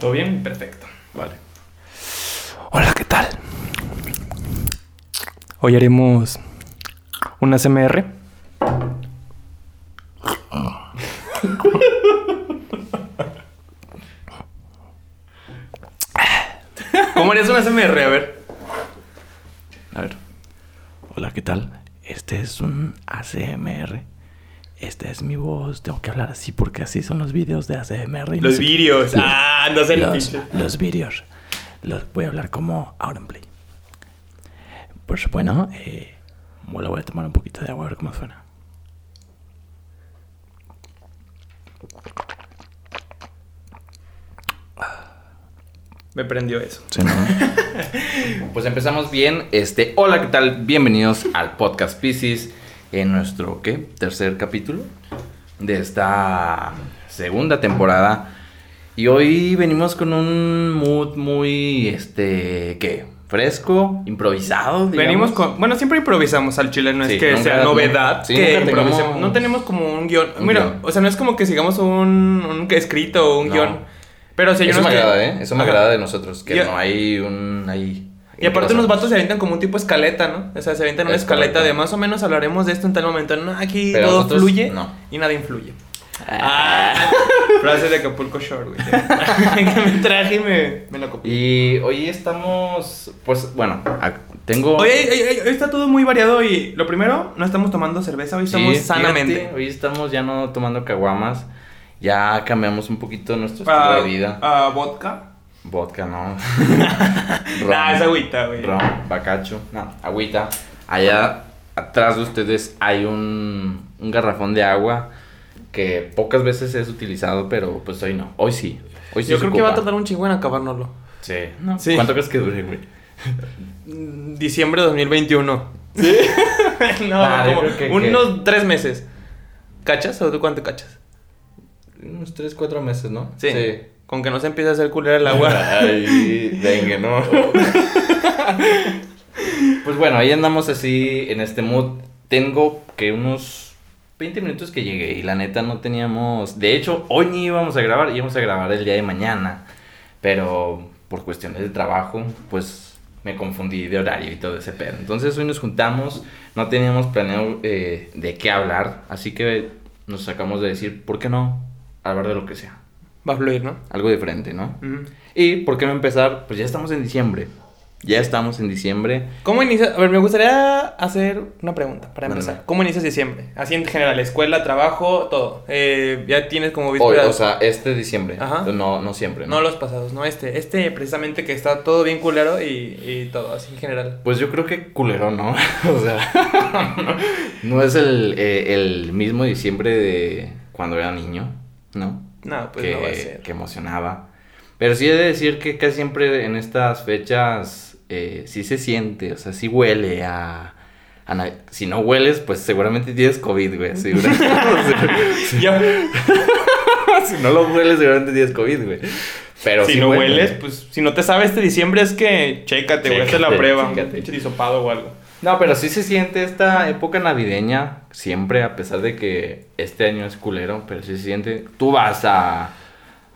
¿Todo bien? Perfecto. Vale. Hola, ¿qué tal? Hoy haremos una CMR. ¿Cómo harías una CMR? A ver. A ver. Hola, ¿qué tal? Este es un ACMR. Esta es mi voz. Tengo que hablar así porque así son los vídeos de ACMR. no Los qué. vídeos. Los- Ah, los, los vídeos. Los voy a hablar como Auronplay. Pues bueno, eh, bueno, voy a tomar un poquito de agua a ver cómo suena. Me prendió eso. Sí, ¿no? pues empezamos bien. Este, hola, ¿qué tal? Bienvenidos al podcast Pisces en nuestro ¿qué? tercer capítulo de esta segunda temporada. Y hoy venimos con un mood muy este, ¿qué? Fresco, improvisado, digamos. Venimos con. Bueno, siempre improvisamos al chile, no es que sea novedad. sí, que tengamos- No tenemos como un guion. un Mira, guion. o sea, no es como que sigamos un, un escrito o un No. guion. Pero si Eso me que- agrada, ¿eh? Eso me Ajá. agrada de nosotros, que no hay un... Ahí, Y aparte ¿qué unos pasa? vatos se avientan como un tipo escaleta, ¿no? O sea, se avientan una Es escaleta correcto. de más o menos hablaremos de esto en tal momento. No, aquí Pero todo nosotros, fluye no. y nada influye. Ah, frase de Acapulco Shore, güey. que me traje y me, me lo copié. Y hoy estamos, pues, bueno, tengo... Ay, está todo muy variado y lo primero, no estamos tomando cerveza, hoy Sí, estamos fíjate, sanamente. hoy estamos ya no tomando caguamas. Ya cambiamos un poquito nuestro estilo Ah, de vida. ah, vodka. Vodka, no. Nah, es agüita, güey. Ron, bacacho. No, agüita. Allá atrás de ustedes hay un, un garrafón de agua que pocas veces es utilizado, pero pues hoy no. Hoy sí. Hoy sí Yo creo que va a tardar un chingo en acabárnoslo. Sí. No, Sí. ¿Cuánto crees que dure, güey? Mm, Diciembre de 2021. ¿Sí? no, Ah, yo como que- unos tres meses. ¿Cachas o tú cuánto cachas? Unos 3, 4 meses, ¿no? Sí. Con que no se empiece a hacer culera el agua. Ay, dengue, ¿no? pues bueno, ahí andamos así en este mood. Tengo que unos 20 minutos que llegué y la neta no teníamos... De hecho, hoy ni íbamos a grabar, íbamos a grabar el día de mañana. Pero por cuestiones de trabajo, pues me confundí de horario y todo ese pedo. Entonces hoy nos juntamos, no teníamos planeado eh, de qué hablar, así que nos sacamos de decir, ¿por qué no hablar de lo que sea? Va a fluir, ¿no? Algo diferente, ¿no? Ujú. ¿Y por qué no empezar? Pues ya estamos en diciembre. Ya estamos en diciembre. ¿Cómo inicias? A ver, me gustaría hacer una pregunta para empezar. ¿Cómo inicias diciembre? Así en general, escuela, trabajo, todo. Eh, ya tienes como Hoy, o sea, este diciembre. Ajá. No, no siempre, ¿no? no los pasados, no este. Este precisamente que está todo bien culero y, y todo, así en general. Pues yo creo que culero, ¿no? o sea, no es el, eh, el mismo diciembre de cuando era niño, ¿no? No, pues que, no va a ser. que emocionaba. Pero sí he de decir que casi siempre en estas fechas eh, sí se siente, o sea, sí huele a... si no hueles, pues seguramente tienes COVID, güey. si no lo hueles, seguramente tienes COVID, güey. Pero si sí no huele. hueles, pues si no te sabe este diciembre es que chécate, güey, hazte la prueba. chécate. Pinche disopado o algo. No, pero sí se siente esta época navideña, siempre, a pesar de que este año es culero, pero sí se siente. Tú vas a,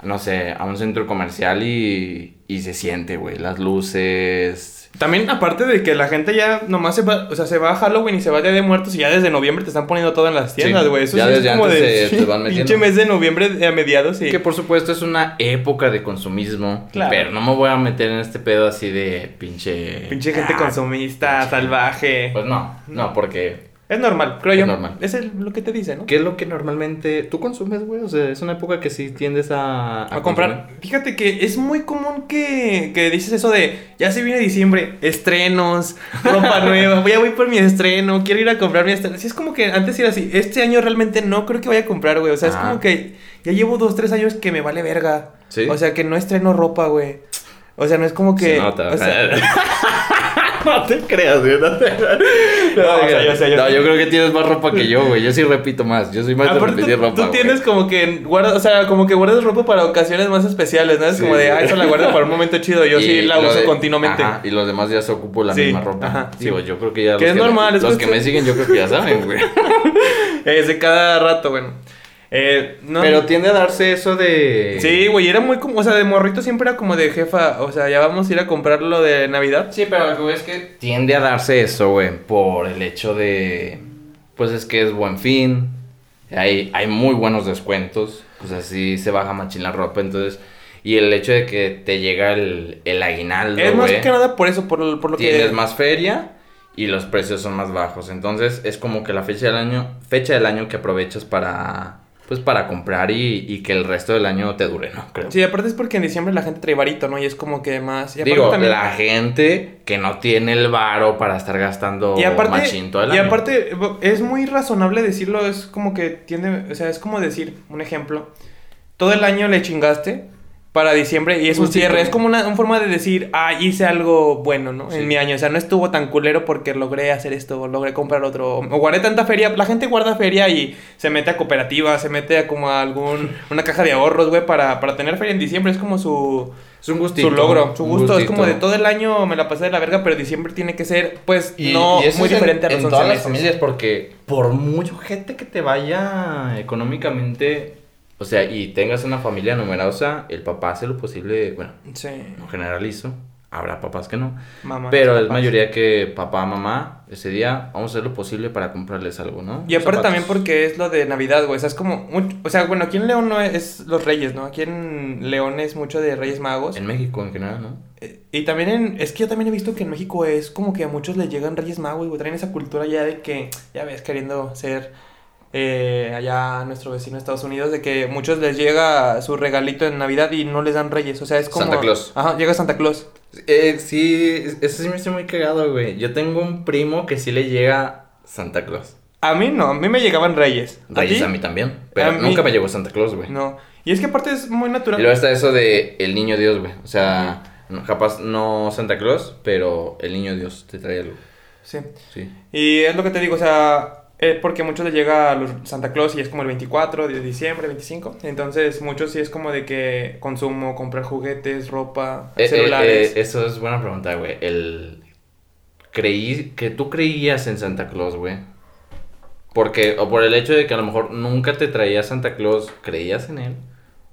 no sé, a un centro comercial y, y se siente, güey, las luces. También, aparte de que la gente ya nomás se va, o sea, se va a Halloween y se va a Día de Muertos y ya desde noviembre te están poniendo todo en las tiendas, Sí, güey. Eso ya sí es desde como antes de se- te van metiendo. pinche mes de noviembre a mediados y... Que por supuesto es una época de consumismo, Claro. pero no me voy a meter en este pedo así de pinche... Pinche gente Ah, consumista, pinche- salvaje. Pues no, no, porque es normal, creo es yo. normal. Es el- lo que te dice, ¿no? ¿qué es lo que normalmente tú consumes, güey? O sea, es una época que sí tiendes a... A comprar. Fíjate que es muy común que, que dices eso de, ya se viene diciembre, estrenos, ropa nueva, voy por mi estreno, quiero ir a comprar mi estreno. Sí, es como que antes era así, este año realmente no creo que vaya a comprar, güey. O sea, es como que ya llevo dos, tres años que me vale verga. Sí. O sea, que no estreno ropa, güey. O sea, no es como que... Se nota. o sea, no te creas, güey. No, te... No, o sea, yo yo No, yo creo que tienes más ropa que yo, güey. Yo sí repito más. Yo soy más de repetir tú, ropa. tú güey. tienes como que guardas, o sea, como que guardas ropa para ocasiones más especiales, ¿no? Es Sí. como de, ah, esa la guardo para un momento chido, yo Y sí la uso de- continuamente. Ajá, y los demás ya se ocupo la Sí, misma ropa. ajá, sí, güey, yo creo que ya. Que los es normal, es Los que cuestión- me siguen, yo creo que ya saben, güey. Es de cada rato, bueno. Eh, no, Pero tiende a darse eso de... Sí, güey, era muy como, o sea, de morrito siempre era como de jefa, o sea, ya vamos a ir a comprar lo de Navidad. Sí, pero lo que es que tiende a darse eso, güey, por el hecho de, pues es que es buen fin, hay, hay muy buenos descuentos, pues así se baja machín la ropa, entonces, y el hecho de que te llega el, el aguinaldo, es más que nada por eso, por, lo- por lo tienes que... más feria y los precios son más bajos, entonces es como que la fecha del año, fecha del año que aprovechas para, pues para comprar y, y que el resto del año te dure, ¿no? Creo. Sí, aparte es porque en diciembre la gente trae varito, ¿no? Y es como que más... Y Digo, también- la gente que no tiene el varo para estar gastando Y aparte, machín todo el y año. aparte, es muy razonable decirlo, es como que tiende, o sea, es como decir, un ejemplo, todo el año le chingaste para diciembre y es un cierre, es como una, una forma de decir, ah, hice algo bueno, ¿no? Sí. En mi año, o sea, no estuvo tan culero porque logré hacer esto, o logré comprar otro, o guardé tanta feria, la gente guarda feria y se mete a cooperativa, se mete a como a algún, una caja de ahorros, güey, para, para tener feria en diciembre, es como su... Es un gustito. Su logro, su gusto, es como de todo el año me la pasé de la verga, pero diciembre tiene que ser, pues, Y, no y eso muy es en- diferente a los en, 11 todas las familias porque por mucho gente que te vaya económicamente, o sea, y tengas una familia numerosa, el papá hace lo posible, bueno, Sí, no generalizo, habrá papás que no, mamá. pero es mayoría que papá, mamá, ese día vamos a hacer lo posible para comprarles algo, ¿no? Y aparte también porque es lo de Navidad, güey. O sea, es como. mucho- o sea, bueno, aquí en León no es, es los Reyes, ¿no? Aquí en León es mucho de Reyes Magos. En México en general, ¿no? Eh, Y también en. Es que yo también he visto que en México es como que a muchos les llegan Reyes Magos, güey. Traen esa cultura ya de que, ya ves, queriendo ser. Eh, allá nuestro vecino Estados Unidos, de que muchos les llega su regalito en Navidad y no les dan Reyes. O sea, es como. Santa Claus. Ajá, llega Santa Claus. Eh, sí, eso sí me hace muy cagado, güey. Yo tengo un primo que sí le llega Santa Claus. A mí no, a mí me llegaban Reyes. Reyes ti? a, mí también. Pero A mí- nunca me llegó Santa Claus, güey. No. Y es que aparte es muy Y natural. luego está eso de el niño Dios, güey. O sea, no- capaz no Santa Claus, pero el niño Dios te trae algo. Sí. Sí. Y es lo que te digo, o sea, es porque muchos les llega a los Santa Claus y es como el 24 de diciembre, 25. Entonces, muchos sí es como de que consumo, comprar juguetes, ropa, Eh, eh, celulares. eh, eso es buena pregunta, güey. El... Creí que tú creías en Santa Claus, güey. Porque, o por el hecho de que a lo mejor nunca te traía Santa Claus, ¿creías en él?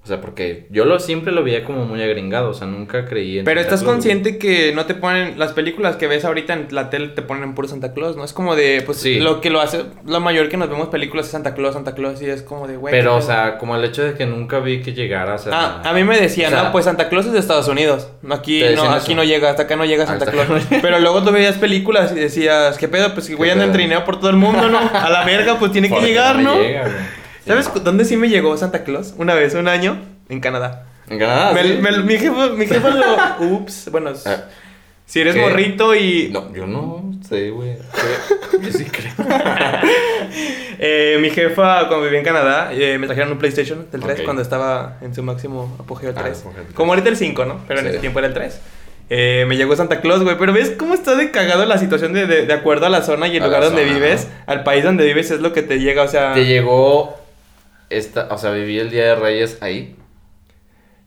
O sea, porque yo lo siempre lo veía como muy agringado, o sea, nunca creí en Pero Santa estás Claus, güey. consciente que no te ponen, las películas que ves ahorita en la tele te ponen puro Santa Claus, ¿no? Es como de, pues, Sí. lo que lo hace, lo mayor que nos vemos películas es Santa Claus, Santa Claus, y es como de, güey. Pero, ¿qué o sea, como el hecho de que nunca vi que llegara, o sea... Ah, a mí me decían, o sea, no, pues Santa Claus es de Estados Unidos. Aquí no, aquí eso. no llega, hasta acá no llega Ah, Santa Claus. Pero luego tú veías películas y decías, ¿qué pedo? Pues si güey anda en trineo por todo el mundo, ¿no? A la verga, pues tiene que ¿por qué llegar, ¿no? llega, güey? ¿Sabes dónde sí me llegó Santa Claus? Una vez, un año, en Canadá. En Canadá, Me- Ah, sí. me- mi jefa, mi jefa lo... Ups, bueno, Ah, si eres ¿qué? morrito y... No, yo no sé, güey. Yo sí creo. Eh, mi jefa, cuando vivía en Canadá, eh, me trajeron un PlayStation del 3 Ok. cuando estaba en su máximo apogeo el Ah, 3. apogeo del 3. Como ahorita el 5, ¿no? Pero en ese tiempo era el 3. Eh, me llegó Santa Claus, güey. Pero ves cómo está de cagado la situación de, de, de acuerdo a la zona y el A lugar donde zona, vives, al país donde vives es lo que te llega, o sea. ¿Te llegó esta, o sea, viví el Día de Reyes ahí?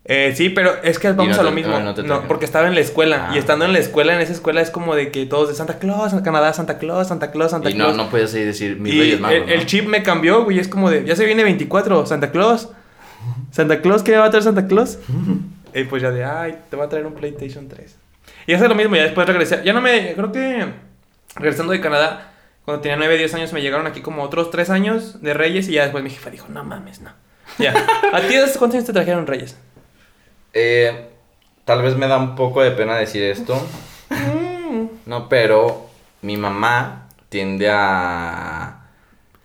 Eh, sí, pero es que vamos no a lo te- mismo. ah, no, porque estaba en la escuela. Ah. Y estando en la escuela, en esa escuela es como de que todos de Santa Claus, Canadá, Santa Claus, Santa Claus, Santa y Claus. no, no puedes ahí decir mis y Reyes Magos, el, el chip me cambió, güey. Es como de, ya se viene 24, Santa Claus. Santa Claus, ¿qué me va a traer Santa Claus? y pues ya de, ay, te va a traer un PlayStation 3. Y es lo mismo, ya después regresé. Ya no me, creo que regresando de Canadá, cuando tenía 9, 10 años, me llegaron aquí como otros 3 años de Reyes. Y ya después mi jefa dijo, no mames, no. Ya. ¿A ti desde cuántos años te trajeron Reyes? Eh, tal vez me da un poco de pena decir esto. Mm. No, pero mi mamá tiende a...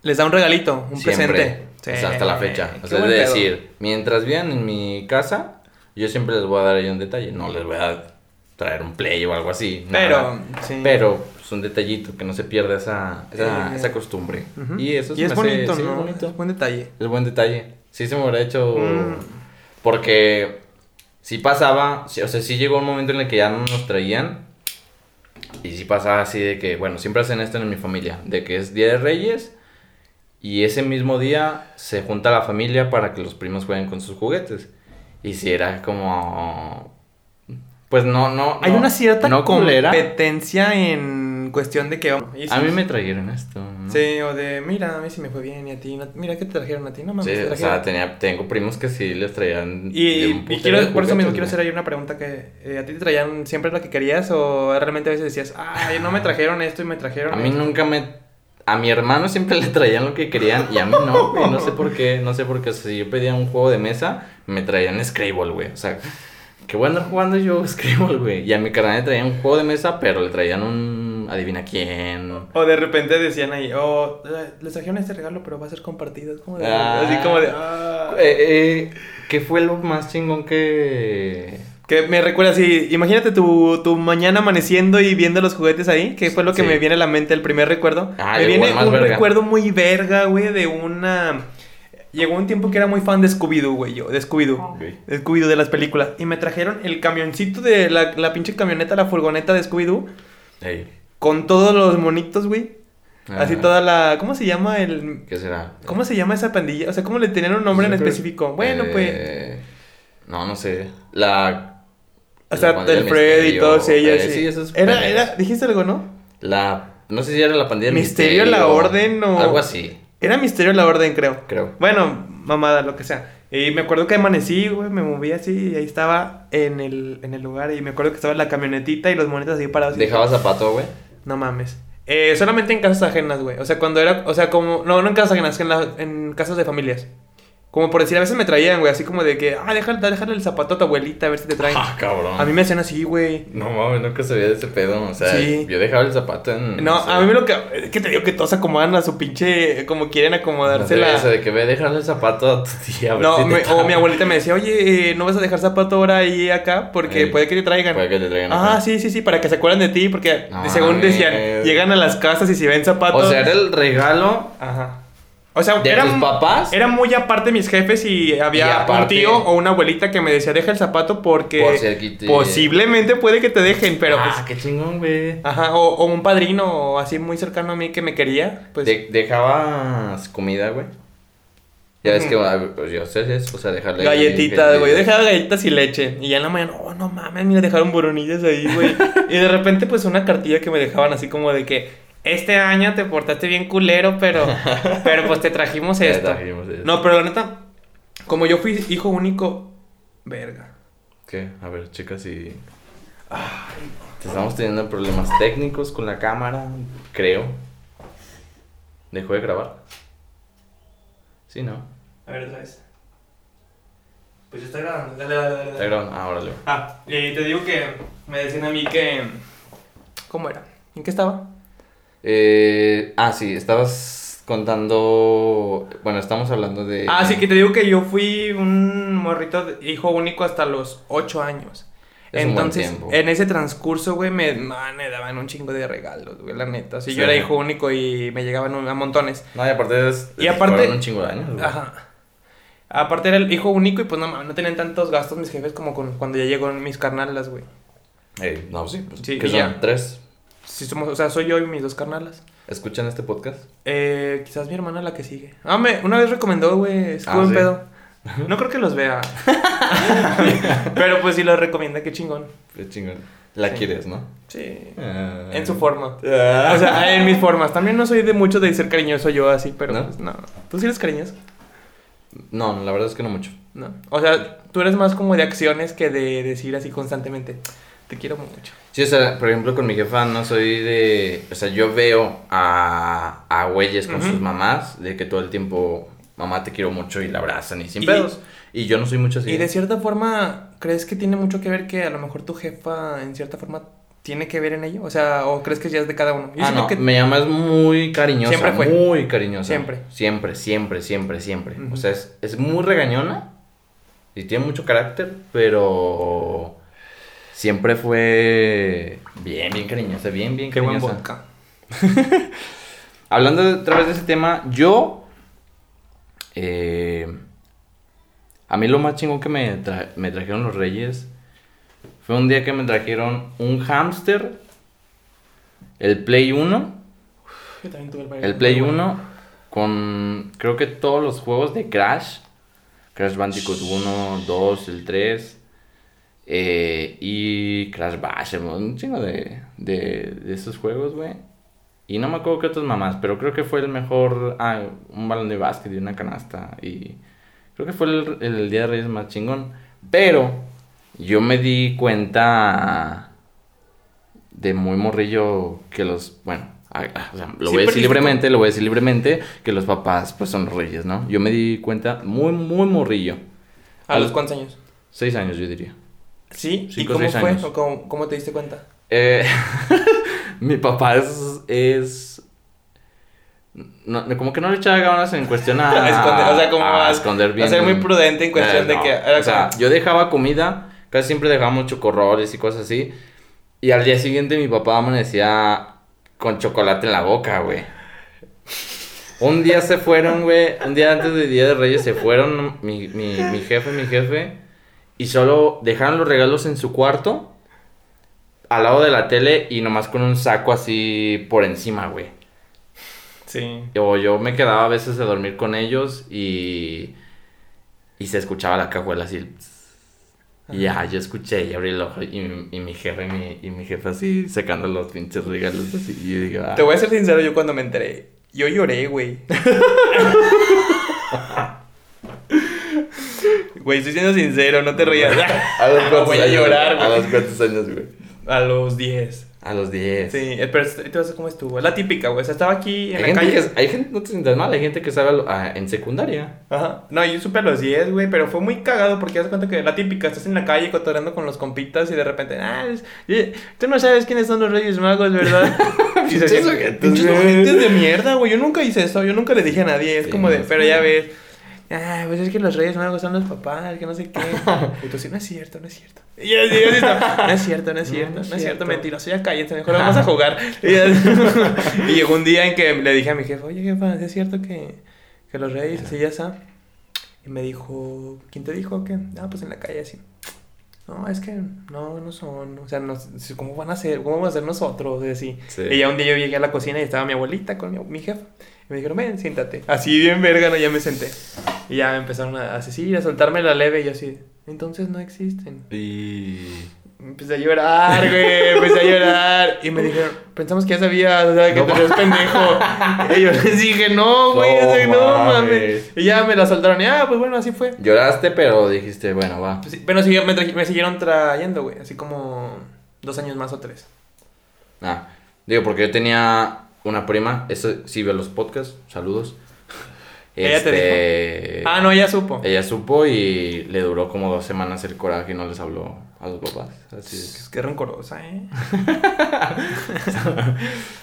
Les da un regalito, un siempre, presente. o sea, hasta la fecha. O sea, es de pedo. decir, mientras vivan en mi casa, yo siempre les voy a dar ahí un detalle. No les voy a traer un play o algo así. Pero, nada. sí. Pero es un detallito, que no se pierda esa, esa, Eh, esa costumbre. Ujú. Y eso y es hace- bonito, sí, ¿no? es bonito. Es buen detalle. Es buen detalle. Sí se me hubiera hecho... Mm. Porque sí pasaba, sí, o sea, sí llegó un momento en el que ya no nos traían. Y sí pasaba así de que, bueno, siempre hacen esto en mi familia, de que es Día de Reyes y ese mismo día se junta la familia para que los primos jueguen con sus juguetes. Y si era como... Pues no, no... Hay no- una cierta no competencia en cuestión de que... A mí me trajeron esto. ¿no? Sí, o de, mira, a mí sí me fue bien y a ti, no- mira, ¿qué te trajeron a ti? No mames, Sí, o sea, tenía, tengo primos que sí les traían. Y, de un y putero quiero, de por eso mismo quiero hacer ahí una pregunta que eh, a ti te traían siempre lo que querías o realmente a veces decías, ay, no me trajeron esto y me trajeron A mí esto"? nunca me. A mi hermano siempre le traían lo que querían y a mí no, güey. No sé por qué. No sé por qué. Si yo pedía un juego de mesa, me traían Scrabble, güey. O sea, qué bueno jugando yo Scrabble, güey. Y a mi carnal le traían un juego de mesa, pero le traían un. Adivina quién. O de repente decían ahí, oh, eh, les trajeron este regalo, pero va a ser compartido. Es como de, Ah. así como de, ah. Eh, eh, ¿Qué fue lo más chingón que. Que me recuerda así, imagínate tu, tu mañana amaneciendo y viendo los juguetes ahí, que fue lo que Sí. me viene a la mente el primer recuerdo. Ah, me viene un verga. recuerdo muy verga, güey, de una... Llegó un tiempo que era muy fan de Scooby-Doo, güey, yo, de Scooby-Doo. De Scooby-Doo de las películas. Y me trajeron el camioncito de la, la pinche camioneta, la furgoneta de Scooby-Doo. Con todos los monitos, güey. Así toda la... ¿Cómo se llama el...? ¿Qué será? ¿Cómo se llama esa pandilla? O sea, ¿cómo le tenían un nombre en Yo específico? Bueno, pues... Eh, No, no sé. La. O sea, la del Fred y Misterio, todos ellos. eh, sí. sí, esos era, era, dijiste algo, ¿no? La. No sé si era la pandilla del Misterio, la Orden o- Algo así, Era Misterio la Orden, creo. creo. Bueno, mamada, lo que sea. Y me acuerdo que amanecí, güey, me moví así y ahí estaba en el, en el lugar. Y me acuerdo que estaba la camionetita y los monitos así parados. y- Dejaba zapato, güey. No mames. Eh, solamente en casas ajenas, güey. O sea, cuando era. O sea, como. No, no en casas ajenas, en, la- en casas de familias. Como por decir, a veces me traían, güey, así como de que. Ah, déjale, déjale el zapato a tu abuelita a ver si te traen. Ah, cabrón. A mí me hacían así, güey. No mames, nunca sabía de ese pedo. O sea, Sí. yo dejaba el zapato en. No, sé, a mí me lo que. Es que te digo que todos acomodan a su pinche. Como quieren no sé, acomodársela. De que ve dejarle el zapato a tu tía. a ver No, si te me- o mi abuelita me decía, oye, eh, no vas a dejar zapato ahora ahí acá porque puede que te traigan. Puede que te traigan Ah, acá. sí, sí, sí, para que se acuerden de ti, porque No según decían, llegan a las casas y si ven zapatos. O sea, era el regalo Ajá. O sea, de eran, tus papás. Era muy aparte mis jefes y había Y aparte- un tío o una abuelita que me decía, deja el zapato porque Por te- posiblemente puede que te dejen, pero ah, pues. qué chingón, güey. Ajá, o, o un padrino así muy cercano a mí que me quería, pues. De- dejabas comida, güey. Ya ves que, ah, pues yo sé eso, o sea, dejarle. Galletitas, güey. Yo dejaba galletitas y leche. Y ya en la mañana, oh, no mames, mira, dejaron boronillas ahí, güey. y de repente, pues, una cartilla que me dejaban así como de que este año te portaste bien culero, pero, pero pues te trajimos Te esto. trajimos esto. No, pero la neta, como yo fui hijo único, verga. ¿Qué? A ver, chicas, si. Estamos teniendo problemas técnicos con la cámara, creo. ¿Dejó de grabar? Sí, ¿no? A ver, otra vez. Pues ya está grabando. Dale, dale, dale. Está grabando. Ah, órale. Ah, y te digo que me decían a mí que. ¿Cómo era? ¿En qué estaba? Eh, ah, sí, estabas contando. Bueno, estamos hablando de. Ah, sí, que te digo que yo fui un morrito de- hijo único hasta los 8 años. Es Entonces, en ese transcurso, güey, me, man, me daban un chingo de regalos, güey, la neta. Si Sí. yo era hijo único y me llegaban un- a montones. No, y aparte es. Y aparte- un chingo de años, güey. Ajá. Aparte era el hijo único y pues no, no tenían tantos gastos mis jefes como con, cuando ya llegó mis carnalas, güey. Ey, no, sí, pues. Sí, que son ya. tres. Sí, somos, o sea, soy yo y mis dos carnalas. ¿Escuchan este podcast? Eh, quizás mi hermana la que sigue. Ah, me, una vez recomendó, güey, es Ah, buen ¿sí? pedo. No creo que los vea. Pero pues sí los recomienda, qué chingón. Qué chingón. La Sí. quieres, ¿no? Sí. Ah. En su forma. Ah. O sea, en mis formas. También no soy de mucho de ser cariñoso yo así, pero ¿No? pues, no. ¿Tú sí eres cariñoso? No, la verdad es que no mucho. No. O sea, tú eres más como de acciones que de decir así constantemente. Te quiero mucho. Sí, o sea, por ejemplo, con mi jefa no soy de... O sea, yo veo a, a güeyes con sus mamás de que todo el tiempo, mamá te quiero mucho y la abrazan y sin Y- pedos. Y yo no soy mucho así. Y de cierta forma, ¿crees que tiene mucho que ver que a lo mejor tu jefa en cierta forma tiene que ver en ello? O sea, ¿o crees que ya es de cada uno? Yo Ah, no, que- me llama es muy cariñosa. Siempre fue. Muy cariñosa. Siempre. Siempre, siempre, siempre, siempre. O sea, es, es muy regañona y tiene mucho carácter, pero siempre fue bien, bien cariñosa, bien, bien Qué buen cariñosa. vodka. Hablando de- otra vez de ese tema, yo. eh, a mí lo más chingón que me, tra- me trajeron los reyes fue un día que me trajeron un hámster, el Play 1, Yo también tuve el, el Play 1, con creo que todos los juegos de Crash, Crash Bandicoot 1, 2, el 3, Eh, y Crash Bash, un chingo de, de, de esos juegos, güey. Y no me acuerdo qué otras mamás, pero creo que fue el mejor. Ah, un balón de básquet y una canasta. Y creo que fue el, el Día de Reyes más chingón. Pero yo me di cuenta de muy morrillo que los. Bueno, o sea, lo voy a decir libremente, lo voy a decir libremente, que los papás pues son reyes, ¿no? Yo me di cuenta muy, muy morrillo. ¿A los cuántos años? Seis años, yo diría. ¿Sí? ¿Y Cinco, cómo seis fue? años. ¿O cómo, cómo te diste cuenta? Eh, mi papá es, es no, como que no le echaba ganas en cuestión a, A esconder, o sea, como a a- esconder bien. a ser muy prudente en cuestión Eh, de no, que o sea, yo dejaba comida, casi siempre dejábamos chocorroles y cosas así. Y al día siguiente mi papá amanecía con chocolate en la boca, güey. Un día se fueron, güey. Un día antes del Día de Reyes se fueron mi, mi, mi jefe, mi jefe. Y solo dejaron los regalos en su cuarto. Al lado de la tele y nomás con un saco así por encima, güey. Sí. O yo me quedaba a veces a dormir con ellos y. Y se escuchaba la cajuela así. Y ya, yo escuché y abrí el ojo y, y mi jefe y mi, y mi jefe así sacando los pinches regalos así. Y yo digo, ah, Te voy a ser sincero, yo cuando me enteré, yo lloré, güey. Güey, estoy siendo sincero, no te rías. a los No cuantos voy a años, llorar, güey? A los cuantos años, güey. A los 10. A los 10. Sí, eh, pero te vas a cómo estuvo. La típica, güey. O sea, estaba aquí en Hay la gente, calle. que, hay gente, no te sientas mal, hay gente que sabe lo- ah, en secundaria. Ajá. No, yo supe a los 10, güey, pero fue muy cagado porque das cuenta que la típica, estás en la calle cotorreando con los compitas y de repente, ah, es- tú no sabes quiénes son los Reyes Magos, ¿verdad? Pinches ojetes, de mierda, güey. Yo nunca hice eso, yo nunca le dije a nadie. Es Sí, como de, pero sí. ya ves. Ah, pues es que los Reyes Magos son los papás, que no sé qué. Y tú sí, no es cierto, no es cierto. Y yo así, así está, no es cierto, no es cierto, no no es es cierto, cierto. mentiroso, ya cállense, mejor vamos a jugar. Y, y llegó un día en que le dije a mi jefe, oye jefa, ¿sí ¿es cierto que, que los Reyes así ya está? Y me dijo, ¿quién te dijo que? Ah, pues en la calle así. No, es que no, no son, o sea, no, ¿cómo van a ser? ¿Cómo vamos a ser nosotros? Y así. Sí. Y ya un día yo llegué a la cocina y estaba mi abuelita con mi, mi jefa. Y me dijeron, ven, siéntate. Así bien verga, ¿no? Ya me senté. Y ya me empezaron a, así, sí, a soltarme la leve y yo así, entonces no existen. Y. Empecé a llorar, güey, empecé a llorar. Y me dijeron, pensamos que ya sabías, o sea, que No te eres pendejo. Y yo les dije, no, güey, No mames. mames. Y ya me la soltaron y, ah, pues bueno, así fue. Lloraste, pero dijiste, bueno, va. Pues pero sí, me, me siguieron trayendo, güey, así como dos años más o tres. Ah, digo, porque yo tenía una prima, eso sí veo los podcasts, saludos. ¿Ella te Este, Ah, no, ya supo. Ella supo y le duró como dos semanas el coraje y no les habló a los papás. Así es Es que rencorosa, ¿eh?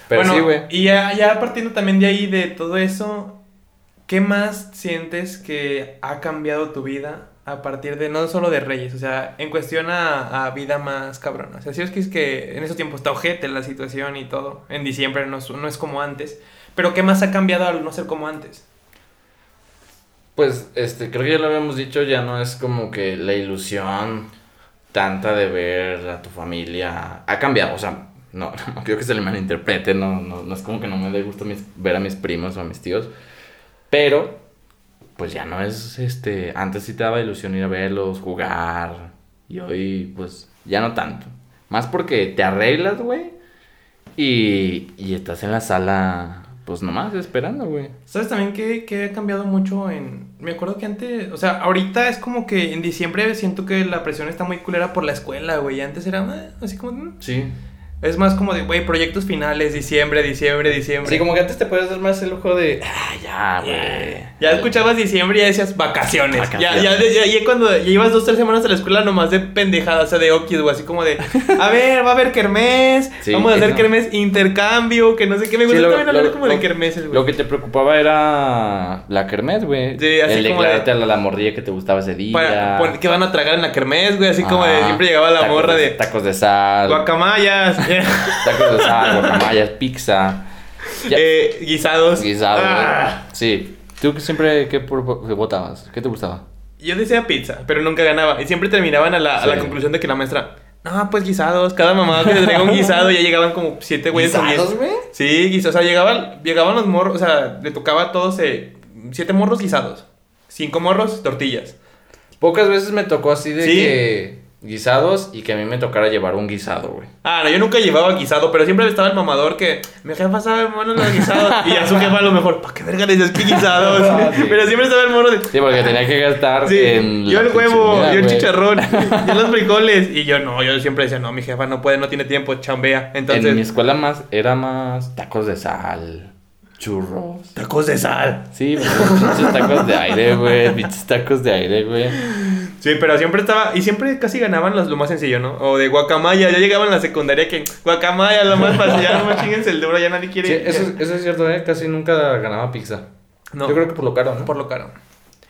Pero Bueno, sí, güey. Y ya, ya partiendo también de ahí, de todo eso, ¿qué más sientes que ha cambiado tu vida a partir de, no solo de Reyes, o sea, en cuestión a, vida más cabrona? O sea, si es que es que en esos tiempos está ojete la situación y todo, en diciembre no, es- no es como antes, pero ¿qué más ha cambiado al no ser como antes? Pues, este, creo que ya lo habíamos dicho, ya no es como que la ilusión tanta de ver a tu familia ha cambiado, o sea, no, no creo que se le malinterprete, no, no, no es como que no me dé gusto ver a mis primos o a mis tíos, pero, pues ya no es, este, antes sí te daba ilusión ir a verlos, jugar, y hoy, pues, ya no tanto, más porque te arreglas, güey, y, y estás en la sala, pues nomás esperando, güey. ¿Sabes también que, que ha cambiado mucho en... Me acuerdo que antes, o sea, ahorita es como que en diciembre siento que la presión está muy culera por la escuela, güey. Antes era ah, así como... mm. Sí, Es más como de, güey, proyectos finales, diciembre, diciembre, diciembre. Sí, como que antes te puedes dar más el lujo de. Ah, ya, güey. Ya escuchabas diciembre y ya decías vacaciones. Vacaciones. Ya, ya, ya, ya cuando ya ibas dos, tres semanas a la escuela nomás de pendejada, o sea, de okis, güey, así como de, a ver, va a haber kermés, Sí, vamos a hacer eso. kermés intercambio, que no sé qué, me gusta también hablar lo- como de kermeses, güey. Lo que te preocupaba era la kermés, güey. Sí, así El como de- declararte a la, la morrilla que te gustaba ese día. Para- pon- ¿Qué van a tragar en la kermés, güey? Así como de, siempre llegaba la Tacos morra de, Tacos de sal. guacamayas, Tacos de sal, guacamayas, pizza. Ya- eh, guisados. Guisado. Ah. Sí. ¿Tú siempre qué votabas? ¿Qué te gustaba? Yo decía pizza, pero nunca ganaba. Y siempre terminaban a la, a la Sí. conclusión de que la maestra, no, pues guisados. Cada mamá que le traiga un guisado, ya llegaban como siete güeyes ¿Guisados, güey? Sí, guisados. O sea, llegaban, llegaban los morros, o sea, le tocaba a todos eh, siete morros guisados. Cinco morros, tortillas. Pocas veces me tocó así de Sí. que. Guisados y que a mí me tocara llevar un guisado, güey. Ah, no, yo nunca llevaba guisado, pero siempre estaba el mamador que mi jefa sabe bueno los guisados. y a su jefa a lo mejor, ¿para qué verga le dices que guisados? Ah, sí. Pero siempre estaba el mono de. Sí, porque tenía que gastar Sí, en yo el huevo, yo el chicharrón, yo los frijoles. Y yo no, yo siempre decía, no, mi jefa no puede, no tiene tiempo, chambea. Entonces, En mi escuela más era más tacos de sal, churros. tacos de sal. Sí, pinches tacos de aire, güey. Pinches tacos de aire, güey. Sí, pero siempre estaba, y siempre casi ganaban los, lo más sencillo, ¿no? O de guacamaya, ya llegaban a la secundaria que guacamaya, lo más fácil, ya no me chinguense el duro, ya nadie quiere. Sí, eso, es- eso es cierto, ¿eh? Casi nunca ganaba pizza. No. Yo creo que por lo caro, ¿no? Por lo caro.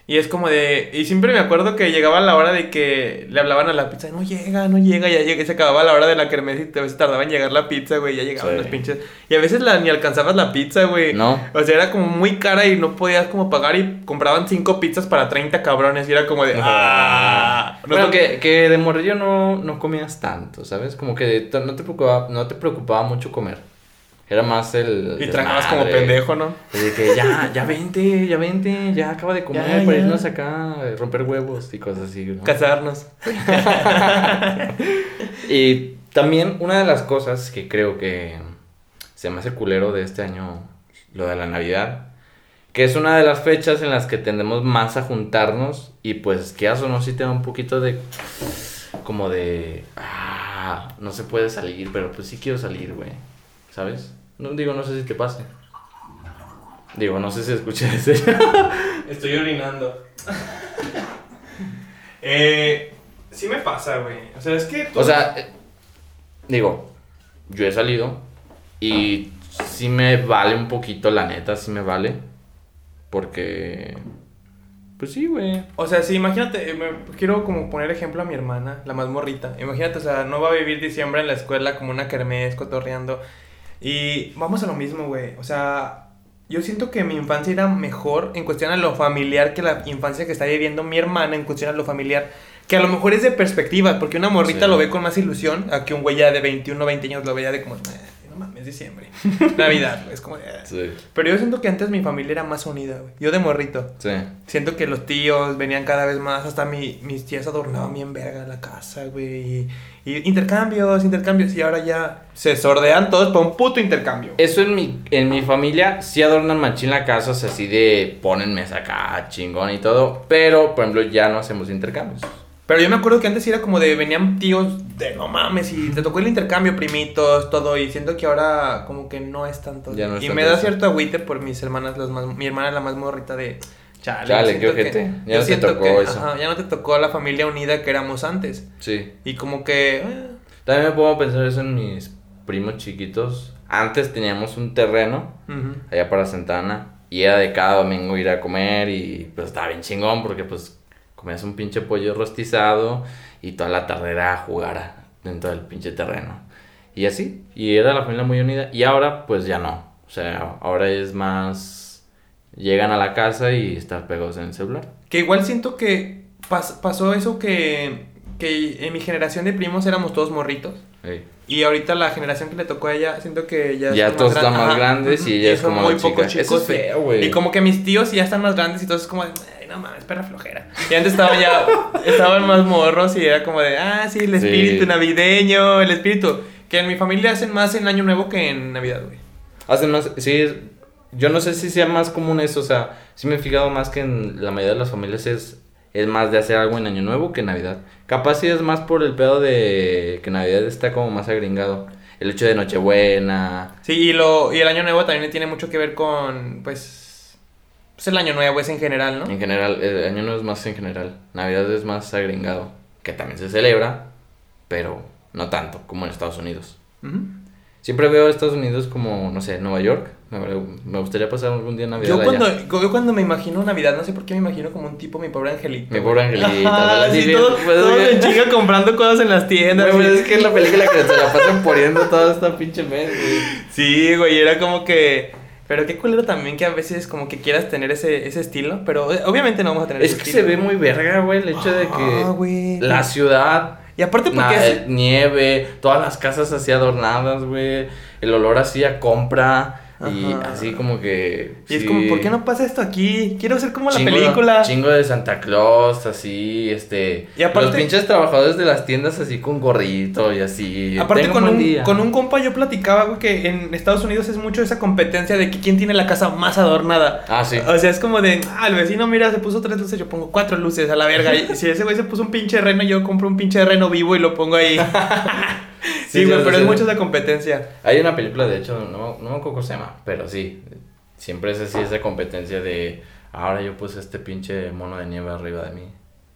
Y es como de. Y siempre me acuerdo que llegaba la hora de que le hablaban a la pizza. No llega, no llega, ya llega. Y se acababa la hora de la kermés y a veces tardaba en llegar la pizza, güey. Ya llegaban Sí. los pinches. Y a veces la, ni alcanzabas la pizza, güey. No. O sea, era como muy cara y no podías como pagar. Y compraban cinco pizzas para 30 cabrones. Y era como de. ¡Ah! No Bueno, que, que de morrillo no, no comías tanto, ¿sabes? Como que no te preocupaba, no te preocupaba mucho comer. Era más el. Y tragabas como pendejo, ¿no? De que ya, ya vente, ya vente, ya acaba de comer Ya, para ya. irnos acá, a romper huevos y cosas así, ¿no? Casarnos. Y también una de las cosas que creo que se me hace culero de este año, lo de la Navidad, que es una de las fechas en las que tendemos más a juntarnos y pues que o no, sí te da un poquito de, como de, ah, no se puede salir, pero pues sí quiero salir, güey, ¿sabes? No digo, no sé si te pase. Digo, no sé si escuché ese. Estoy orinando. eh. Sí me pasa, güey. O sea, es que. O sea, eh, digo, yo he salido y sí me vale un poquito, la neta, sí me vale. Porque, pues sí, güey. O sea, sí, imagínate, eh, me- quiero como poner ejemplo a mi hermana, la más morrita. Imagínate, o sea, no va a vivir diciembre en la escuela como una kermés, cotorreando. Y vamos a lo mismo, güey. O sea, yo siento que mi infancia era mejor en cuestión a lo familiar que la infancia que está viviendo mi hermana en cuestión a lo familiar. Que a lo mejor es de perspectiva, porque una morrita Sí. lo ve con más ilusión a que un güey ya de 21, 20 años lo veía de como, "Eh, no mames, diciembre. Navidad, es como... "Eh". Sí, Pero yo siento que antes mi familia era más unida, güey. Yo de morrito. sí. Siento que los tíos venían cada vez más, hasta mi, mis tías adornaban bien verga la casa, güey. Y, y intercambios, intercambios. Y ahora ya se sordean todos para un puto intercambio. Eso en mi, en mi familia sí adornan machín la casa, o sea, así de ponen mesa acá, chingón y todo. Pero, por ejemplo, ya no hacemos intercambios. Pero yo me acuerdo que antes era como de venían tíos de no mames y te tocó el intercambio, primitos, todo. Y siento que ahora como que no es tanto. Ya no es y tanto me da eso. cierto agüite por mis hermanas, las más, mi hermana la más morrita de... Chale, Chale, qué ojete. Ya no te tocó que, eso. ajá, ya no te tocó la familia unida que éramos antes. Sí. Y como que... eh, También me puedo pensar eso en mis primos chiquitos. Antes teníamos un terreno allá para Santana. Y era de cada domingo ir a comer y pues estaba bien chingón porque pues comías un pinche pollo rostizado y toda la tarde era jugar dentro del pinche terreno. Y así, y era la familia muy unida. Y ahora pues ya no. O sea, ahora es más... Llegan a la casa y estar pegados en el celular. Que igual siento que pas- pasó eso que, que en mi generación de primos éramos todos morritos. Sí. Y ahorita la generación que le tocó a ella, siento que ya, Ya todos están más ajá, grandes y ella es como muy pocos Eso chicos. es feo, güey. Y como que mis tíos ya están más grandes y todo es como de, ay, no mames, perra flojera. Y antes estaban ya, estaban más morros y era como de, ah, sí, el Sí. espíritu navideño, el espíritu. Que en mi familia hacen más en Año Nuevo que en Navidad, güey. Hacen más, sí, yo no sé si sea más común eso, o sea, sí me he fijado más que en la mayoría de las familias es, es más de hacer algo en Año Nuevo que en Navidad. Capaz sí es más por el pedo de que Navidad está como más agringado. El hecho de Nochebuena. Sí, y, lo, y el Año Nuevo también tiene mucho que ver con, pues, pues el Año Nuevo es en general, ¿no? En general, el Año Nuevo es más en general. Navidad es más agringado, que también se celebra, pero no tanto como en Estados Unidos. Ujú. Siempre veo a Estados Unidos como, no sé, Nueva York. Me, gustaría pasar algún día Navidad Yo allá. cuando, yo cuando me imagino Navidad, no sé por qué me imagino como un tipo mi pobre angelito. Mi pobre angelito, Ajá, sí, bien, todo, pues, todo bien. en chinga comprando cosas en las tiendas. Güey, güey. es que es la película que se la pasan poniendo toda esta pinche mes, güey. Sí, güey, era como que... Pero qué culero también que a veces como que quieras tener ese, ese estilo, pero eh, obviamente no vamos a tener Es ese que se ve muy verga, güey, el hecho de Ah, que güey. la ciudad, Y aparte porque na- es... nieve, todas las casas así adornadas, güey, el olor así a compra, Y así como que... Y es como, ¿por qué no pasa esto aquí? Quiero ser como la película. Chingo de Santa Claus, así, este... Y aparte- los pinches trabajadores de las tiendas así con gorrito y así. Aparte con un, día. con un compa yo platicaba, güey, que en Estados Unidos es mucho esa competencia de que quién tiene la casa más adornada. Ah, sí. O sea, es como de, ah, el vecino, mira, se puso tres luces, yo pongo cuatro luces a la verga. Y si ese güey se puso un pinche reno, yo compro un pinche reno vivo y lo pongo ahí. sí, Sí, güey, sí, pero es mucho esa competencia. Hay una película, de hecho, no, no me acuerdo cómo se llama, pero sí. Siempre es así esa competencia de... Ahora yo puse este pinche mono de nieve arriba de mi,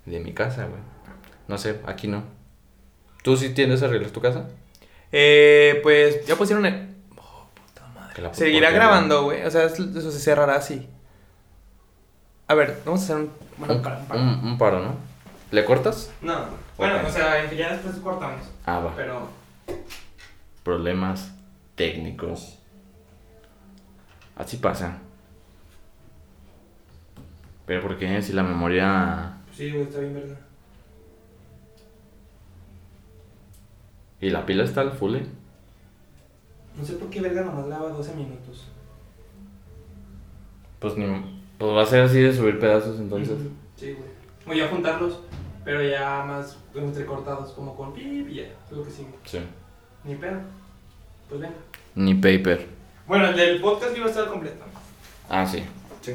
de mi casa, güey. No sé, aquí no. ¿Tú sí tienes arreglos tu casa? Eh, pues ya pusieron el... Oh, puta madre. La- Seguirá ¿por qué, grabando, güey. O sea, es- eso se cerrará así. A ver, vamos a hacer un... Bueno, Un, para. un- un paro, ¿no? ¿Le cortas? No, bueno, o sea, ya después cortamos. Ah, va. Pero... Problemas técnicos. Así pasa. Pero ¿por qué? Si la memoria... Sí, güey, está bien, verdad. Y la pila está al full, ¿eh? No sé por qué verga nomás lava 12 minutos. Pues ni... Pues va a ser así de subir pedazos entonces. Sí, güey. Voy a juntarlos, pero ya más entrecortados, como con pip y ya, es lo que sigue. Sí. Ni pedo. Pues venga. Ni paper. Bueno, el del podcast iba a estar completo. Ah, sí. Sí.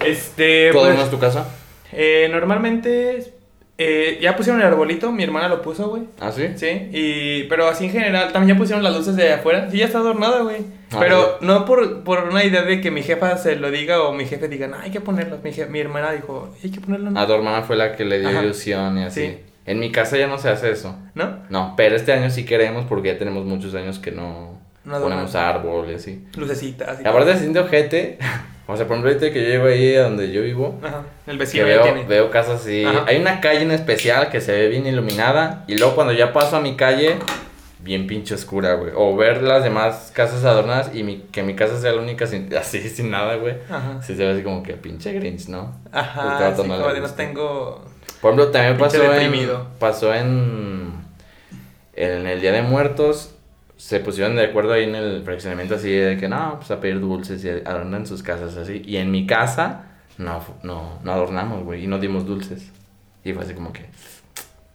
Este, ¿Todo pues, no es tu casa? eh, normalmente eh, ya pusieron el arbolito, mi hermana lo puso, güey. Ah, sí. Sí, y, pero así en general, también ya pusieron las luces de afuera. Sí, ya está adornada, güey. Ah, pero no por, por una idea de que mi jefa se lo diga o mi jefe diga, no, hay que ponerlo. Mi, je- mi hermana dijo, hay que ponerlo, ¿no? A tu hermana fue la que le dio Ajá. ilusión y así. Sí. En mi casa ya no se hace eso. ¿No? No, pero este año sí queremos porque ya tenemos muchos años que no, No ponemos árbol y así. Lucecitas. Y aparte se siente ojete. O sea, por ejemplo, ahorita que yo llego ahí a donde yo vivo, Ajá, el vecino veo, tiene. veo casas así. Ajá. Hay una calle en especial que se ve bien iluminada. Y luego cuando ya paso a mi calle, bien pinche oscura, güey. O ver las demás casas adornadas y mi, que mi casa sea la única sin, así, sin nada, güey. Ajá. Sí se ve así como que pinche Grinch, ¿no? Ajá, como de no gusta. tengo... Por ejemplo, también pasó deprimido. en, pasó en, en el Día de Muertos. Se pusieron de acuerdo ahí en el fraccionamiento así de que no, pues a pedir dulces y adornan sus casas así. Y en mi casa no, no, no adornamos, güey, y no dimos dulces. Y fue así como que,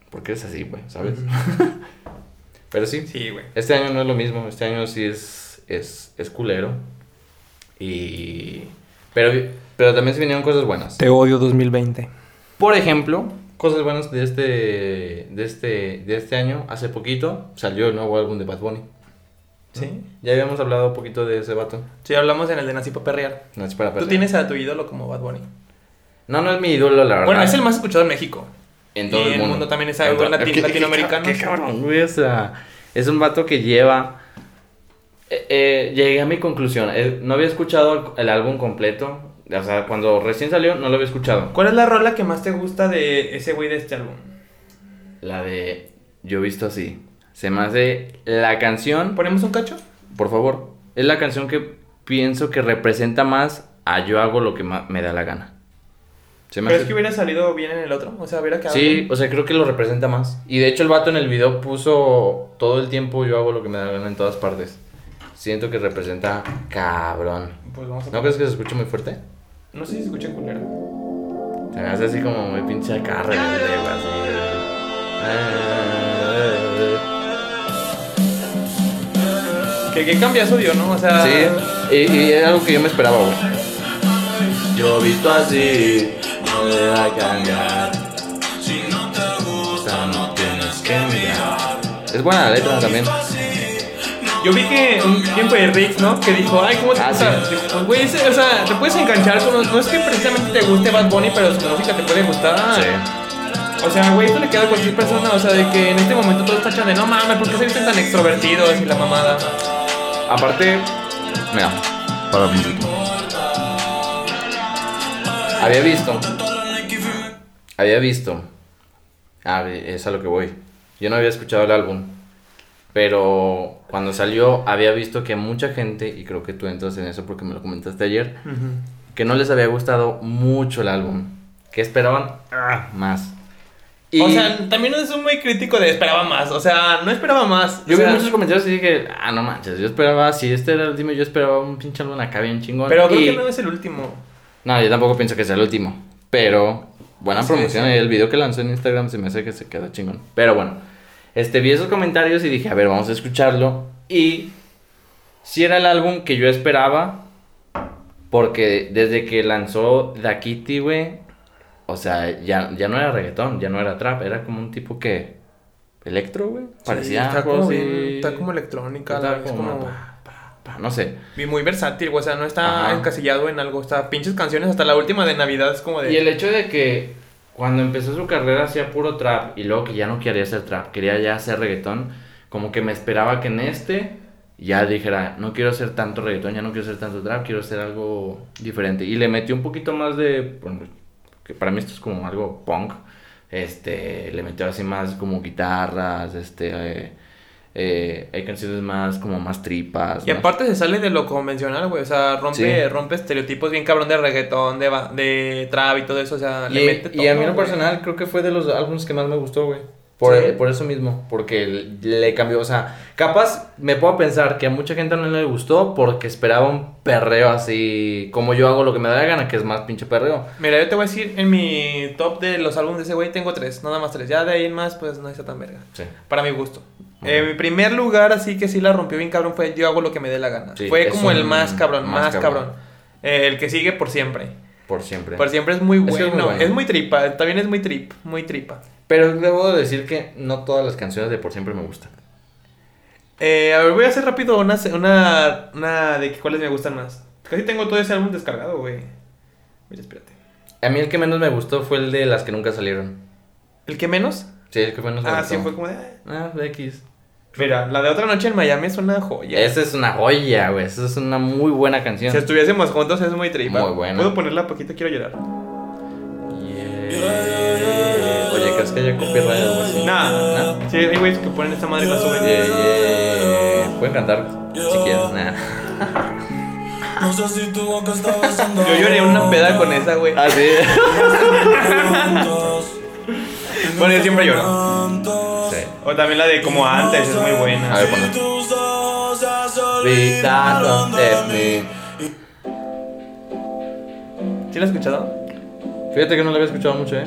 ¿por qué es así, güey? ¿Sabes? Pero sí, Sí, güey. este año no es lo mismo. Este año sí es, es, es culero. Y... Pero, pero también se vinieron cosas buenas. Te odio 2020. Por ejemplo, cosas buenas de este, de este, de este año. Hace poquito salió el nuevo álbum de Bad Bunny. ¿Sí? Ya habíamos hablado un poquito de ese vato. Sí, hablamos en el de Nací pa' perrear. Es para Tú tienes a tu ídolo como Bad Bunny. No, no es mi ídolo, la verdad. Bueno, es el más escuchado en México. En todo y el en mundo. el mundo también es algo to- lati- ¿Qué- latinoamericano. Qué, qué cabrón, güey. O sea, es un vato que lleva. Eh, eh, llegué a mi conclusión. Eh, no había escuchado el, el álbum completo. O sea, cuando recién salió, no lo había escuchado. ¿Cuál es la rola que más te gusta de ese güey de este álbum? La de Yo visto así. Se me hace la canción. ¿Ponemos un cacho? Por favor. Es la canción que pienso que representa más a yo hago lo que me da la gana. Se me Pero hace- es que hubiera salido bien en el otro. O sea, hubiera quedado Sí, bien. o sea, creo que lo representa más. Y de hecho el vato en el video puso todo el tiempo yo hago lo que me da la gana en todas partes. Siento que representa cabrón. Pues vamos a ¿No crees que se escucha muy fuerte? No sé si se escucha culero. Se me hace así como muy pinche acá rebelde, güey, así. Eh, Que qué cambiazo dio, ¿no? O sea... Sí, y, y era algo que yo me esperaba, güey. Yo visto así, no le va a cambiar. Si no te gusta, no tienes que mirar. Es buena la letra también. Yo vi que un tiempo de Rick, ¿no? Que dijo, ay, ¿cómo te Ah, gusta? sí. Pues, güey, ese- o sea, te puedes enganchar con... No es que precisamente te guste Bad Bunny, pero su música te puede gustar. O sea, güey, esto le queda a cualquier persona. O sea, de que en este momento todos tachan de, no mames, ¿por qué se visten tan extrovertidos y la mamada? Aparte, mira, para Había visto. Había visto. Ah, es a lo que voy. Yo no había escuchado el álbum. Pero cuando salió, había visto que mucha gente, y creo que tú entras en eso porque me lo comentaste ayer, que no les había gustado mucho el álbum. Que esperaban ah, más. Y O sea, también es un muy crítico de esperaba más. O sea, no esperaba más. yo o vi sea, muchos comentarios y dije, ah, no manches, yo esperaba, si este era el último, yo esperaba un pinche álbum acá bien chingón. Pero creo que no es el último. No, yo tampoco pienso que sea el último. Pero buena Sí, promoción. sí. El video que lanzó en Instagram se me hace que se quedó chingón. Pero bueno, este, vi esos comentarios y dije, a ver, vamos a escucharlo. Y si era el álbum que yo esperaba. Porque desde que lanzó Da Kitty, güey. O sea, ya, ya no era reggaetón, ya no era trap. Era como un tipo que. Electro, güey. Parecía Sí, está algo como, así. está como electrónica. Estaba la- es como como pa, pa, pa, no sé. y muy versátil, güey, O sea, no está Ajá. encasillado en algo. Está pinches canciones. Hasta la última de Navidad es como de. Y el hecho de que cuando empezó su carrera hacía puro trap y luego que ya no quería hacer trap, quería ya hacer reggaetón, como que me esperaba que en este ya dijera, no quiero hacer tanto reggaetón, ya no quiero hacer tanto trap, quiero hacer algo diferente. Y le metió un poquito más de, que para mí esto es como algo punk, este, le metió así más como guitarras, este, eh, eh, hay canciones más como más tripas. Y más- aparte se sale de lo convencional, güey. O sea, rompe, Sí. rompe estereotipos bien cabrón de reggaetón, de, de trap y todo eso. O sea, le Y, mete todo. y a mí en lo personal creo que fue de los álbumes que más me gustó, güey. Por, Sí. por eso mismo, porque le cambió, o sea, capaz me puedo pensar que a mucha gente no le gustó porque esperaba un perreo así, como yo hago lo que me da la gana, que es más pinche perreo. Mira, yo te voy a decir, en mi top de los álbumes de ese güey tengo tres, nada más tres. Ya de ahí en más, pues no está tan verga. Sí. Para mi gusto. Eh, mi primer lugar, así que sí la rompió bien cabrón, fue Yo hago lo que me dé la gana. Sí, fue como el más cabrón, más más, cabrón. cabrón. Eh, el que sigue por siempre. Por siempre. Por siempre es muy bueno. es muy bueno. Es muy tripa, también es muy trip, muy tripa. Pero debo de decir que no todas las canciones de Por siempre me gustan. Eh, a ver, voy a hacer rápido una, una, una de que cuáles me gustan más. Casi tengo todo ese álbum descargado, güey. Mira, espérate. A mí el que menos me gustó fue el de las que nunca salieron. ¿El que menos? Sí, el que menos me Ah, gustó. sí, fue como de... Ah, de X. Mira, la de otra noche en Miami es una joya. Esa es una joya, güey. Esa es una muy buena canción. Si estuviésemos juntos es muy tripa. Muy buena. ¿Puedo ponerla poquito? Quiero llorar. Yeah. Oye, ¿crees que haya copyright o algo así? Nah, ¿No? Sí, hay güeyes que ponen esta madre y la suben. Yeah, yeah. Pueden cantar si quieren. Nah. No sé si tu boca está besando. Yo lloré una peda con esa, güey. Ah, sí. Bueno, yo siempre lloro. O también la de como antes, es muy A buena. ver, ponla. ¿Sí la has escuchado? Fíjate que no la había escuchado mucho, eh.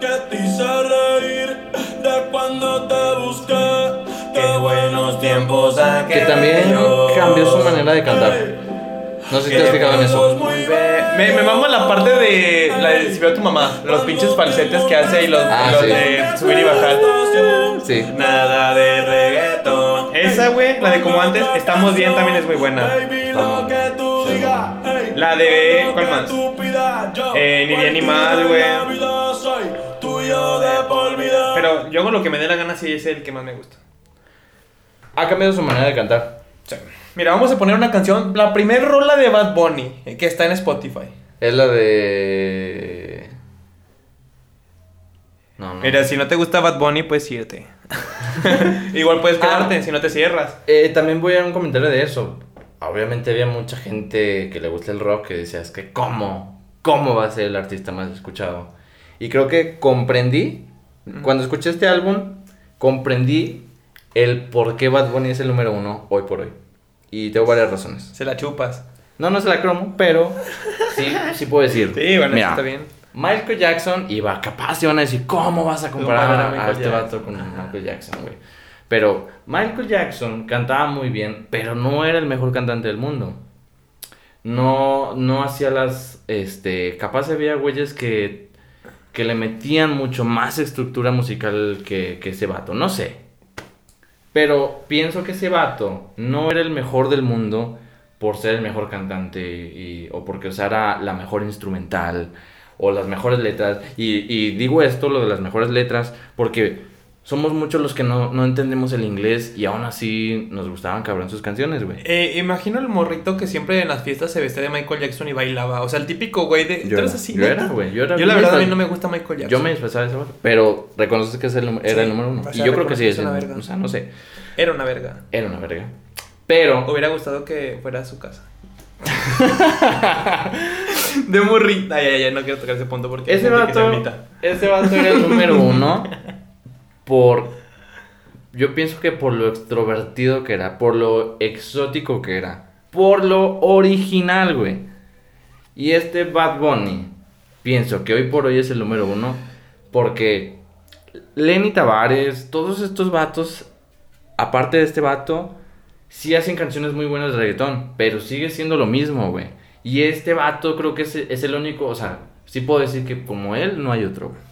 Que te hice reír de cuando te busqué. Qué buenos tiempos Que también cambió su manera de cantar. No sé si te has fijado en eso. Me, me mama la parte de la de si veo a tu mamá, los pinches falsetes que hace y los, Ah, los sí. de subir y bajar. Sí. Nada de reggaetón. Esa, güey, la de como antes, estamos bien también es muy buena. La de- ¿cuál más? Eh, ni bien ni mal, güey. Pero yo hago lo que me dé la gana, sí es el que más me gusta. Ha cambiado su manera de cantar. Mira, vamos a poner una canción, la primer rola de Bad Bunny, eh, que está en Spotify. Es la de. No, no. Mira, si no te gusta Bad Bunny, puedes irte. Igual puedes quedarte Ah. si no te cierras. Eh, también voy a dar un comentario de eso. Obviamente había mucha gente que le gusta el rock que decía, es que ¿cómo? ¿Cómo va a ser el artista más escuchado? Y creo que comprendí, cuando escuché este álbum, comprendí el por qué Bad Bunny es el número uno hoy por hoy. Y tengo varias razones. Se la chupas. No, no se la cromo, pero sí, sí puedo decir. Sí, bueno, Mira, eso está bien. Michael Jackson iba capaz se van a decir, ¿cómo vas a comparar a este vato con Michael Jackson, güey? Pero Michael Jackson cantaba muy bien, pero no era el mejor cantante del mundo. No, no hacía las, este, capaz había güeyes que, que le metían mucho más estructura musical que, que ese vato, no sé. Pero pienso que ese vato no era el mejor del mundo por ser el mejor cantante o porque usara la mejor instrumental o las mejores letras. Y digo esto, lo de las mejores letras, porque somos muchos los que no, no entendemos el inglés y aún así nos gustaban cabrón sus canciones, güey. Eh, imagino el morrito que siempre en las fiestas se vestía de Michael Jackson y bailaba. O sea, el típico güey de. Yo ¿Tú eres era- así? yo neta? era, güey, yo era- Yo la verdad a mí no me gusta Michael Jackson. Yo me disfrazaba de ese pero reconoces que es el, era Sí, el número uno. o Y yo creo que sí es una verga. O sea, no sé. Era una verga. Era una verga. Pero Hubiera gustado que fuera a su casa. De morrita. Ay, ay, ay, no quiero tocar ese punto porque. Ese vato, ese vato era el número uno por... Yo pienso que por lo extrovertido que era, por lo exótico que era, por lo original, güey. Y este Bad Bunny, pienso que hoy por hoy es el número uno porque Lenny Tavares, todos estos vatos, aparte de este vato, sí hacen canciones muy buenas de reggaetón, pero sigue siendo lo mismo, güey. Y este vato creo que es, es el único, o sea, sí puedo decir que como él no hay otro, güey.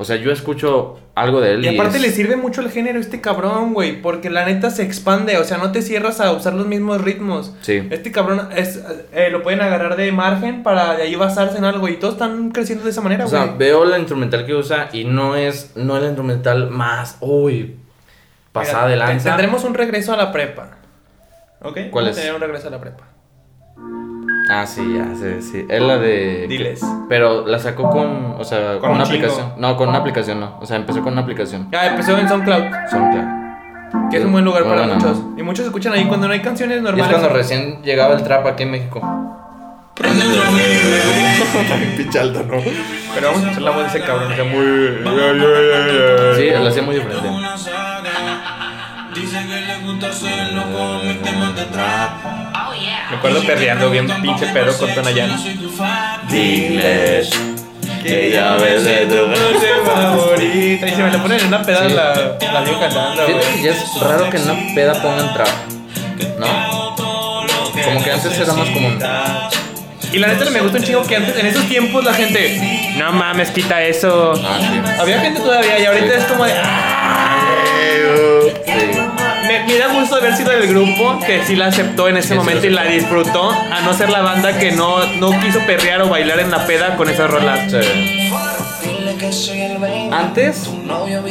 O sea, yo escucho algo de él. Y aparte es- le sirve mucho el género a este cabrón, güey. Porque la neta se expande. O sea, no te cierras a usar los mismos ritmos. Sí. Este cabrón es, eh, lo pueden agarrar de margen para de ahí basarse en algo. Y todos están creciendo de esa manera, O güey. sea, veo la instrumental que usa y no es, no es la instrumental más, uy, pasada de Mira, te- lanza. Tendremos un regreso a la prepa. ¿Ok? ¿Cuál Vamos es? tener un regreso a la prepa. Ah, sí, ya, sí, sí. Es la de... Diles. Pero la sacó con, o sea, con, Con una un aplicación. No, con una aplicación no. O sea, empezó con una aplicación. Ah, empezó en SoundCloud. SoundCloud. Que es un buen lugar Muy para buena, muchos. ¿no? Y muchos escuchan ahí cuando no hay canciones Y es normales. cuando recién llegaba el trap aquí en México. Pinche alto, ¿no? Pero vamos a escuchar la voz de ese cabrón. O sea, muy. Sí, lo hacía muy diferente. Dice que le gusta hacerlo con mis temas de trap. Me acuerdo perreando bien pinche pedo con Tonayán. Diles que ya ves de tu música favorita. Y se me le ponen en una peda Sí. la, la dio cantando, Fíjate que güey. ya es raro que en una peda pongan trap. ¿No? Como que antes era más común. Y la neta me gusta un chingo que antes, en esos tiempos, la gente. No mames, quita eso. Ah, sí. Había gente todavía y ahorita es como de. "Ah". Me, me da gusto haber sido del grupo que sí la aceptó en ese momento sí. y la disfrutó, a no ser la banda que no, no quiso perrear o bailar en la peda con esas rolas. Sí. Antes,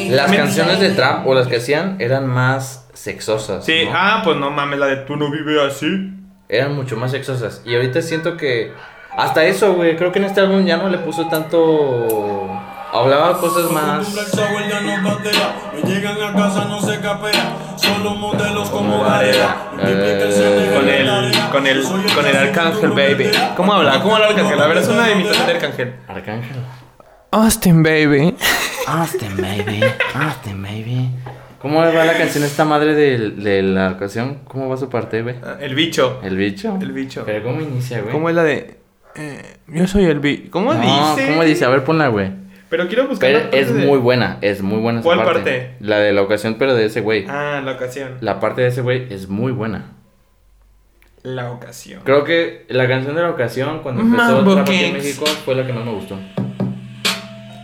las canciones de trap o las que hacían eran más sexosas. Sí, ¿no? ah, pues no mames, la de tú no vives así. Eran mucho más sexosas. Y ahorita siento que. Hasta eso, güey. Creo que en este álbum ya no le puso tanto. Hablaba cosas más. El software ya no patea, no llegan a casa, no se capea, solo modelos como Varela. Eh, Con el, con el, con el Arcángel, baby. ¿Cómo habla? ¿Cómo habla el Arcángel? A ver, es una imitación de Arcángel. Arcángel. Austin, baby. Austin, baby. Austin, baby. ¿Cómo va la canción esta madre de, de la ocasión? ¿Cómo va su parte, güey? Ah, El bicho. ¿El bicho? El bicho. Pero ¿cómo inicia, güey? ¿Cómo es la de.? eh, yo soy el bicho. ¿Cómo No, dice? ¿Cómo dice? A ver, ponla, güey. Pero quiero buscar. Pero parte es de- muy buena, es muy buena ¿Cuál parte? La de la ocasión, pero de ese güey. Ah, la ocasión. La parte de ese güey es muy buena. La ocasión. Creo que la canción de la ocasión, cuando empezó Mambo aquí en. México, fue la que más me gustó.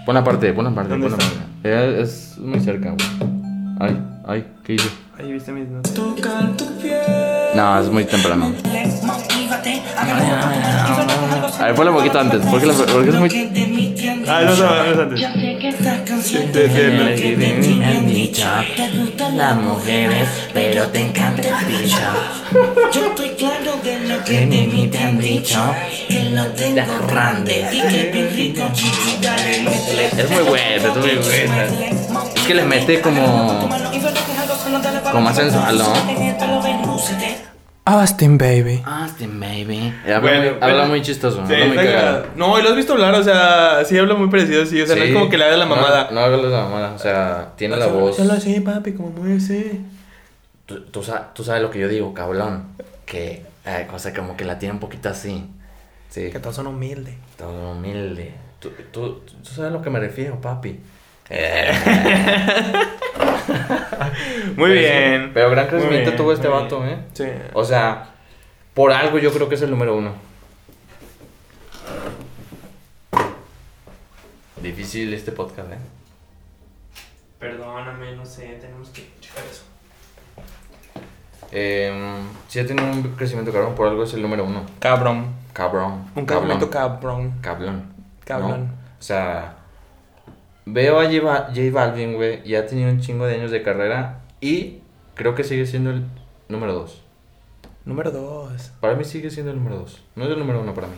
Pon la parte, pon la parte, ¿Dónde pon la parte. Eh, Es muy cerca, güey. Ay, ay, ¿qué hice? Ahí viste mis notas. Tocar tu piel. No, es muy temprano. A ver, ponla un poquito antes, porque, la- porque es muy... Ah, no, no, no es antes. Me han dicho, te gustan las mujeres, pero te encanta el bicho. Yo estoy claro de lo que de mí te han dicho, que lo tengo grande y que bien rico. Es muy buena, es muy buena. Es que le mete como... Como más sensual, ¿no? Austin, baby. Austin, baby. Habla, Bueno, muy, bueno. habla muy chistoso, Sí, habla muy cagado. No, y lo has visto hablar, o sea, sí habla muy parecido, sí. O sea, no es Sí. como que le haga la No, mamada. No, hagas la mamada, o sea, tiene la voz... Solo así, papi, como muy así. Tú, tú, tú sabes lo que yo digo, cabrón. Que, eh, o sea, como que la tiene un poquito así. Sí, Que todos son humildes. todo humilde. Tú, tú, tú sabes a lo que me refiero, papi. Eh. Muy Pero sí, bien. Pero gran crecimiento bien, tuvo este vato, ¿eh? Sí. O sea, por algo yo creo que es el número uno. Difícil este podcast, ¿eh? Perdóname, no sé, tenemos que checar eso. Eh, sí ha tenido un crecimiento cabrón, por algo es el número uno. Cabrón. Cabrón. Un cabrón. cabrón. cabrón. ¿no? O sea, veo a J, J Balvin, güey, y ha tenido un chingo de años de carrera y creo que sigue siendo el número dos. Número dos. Para mí sigue siendo el número dos. No es el número uno para mí.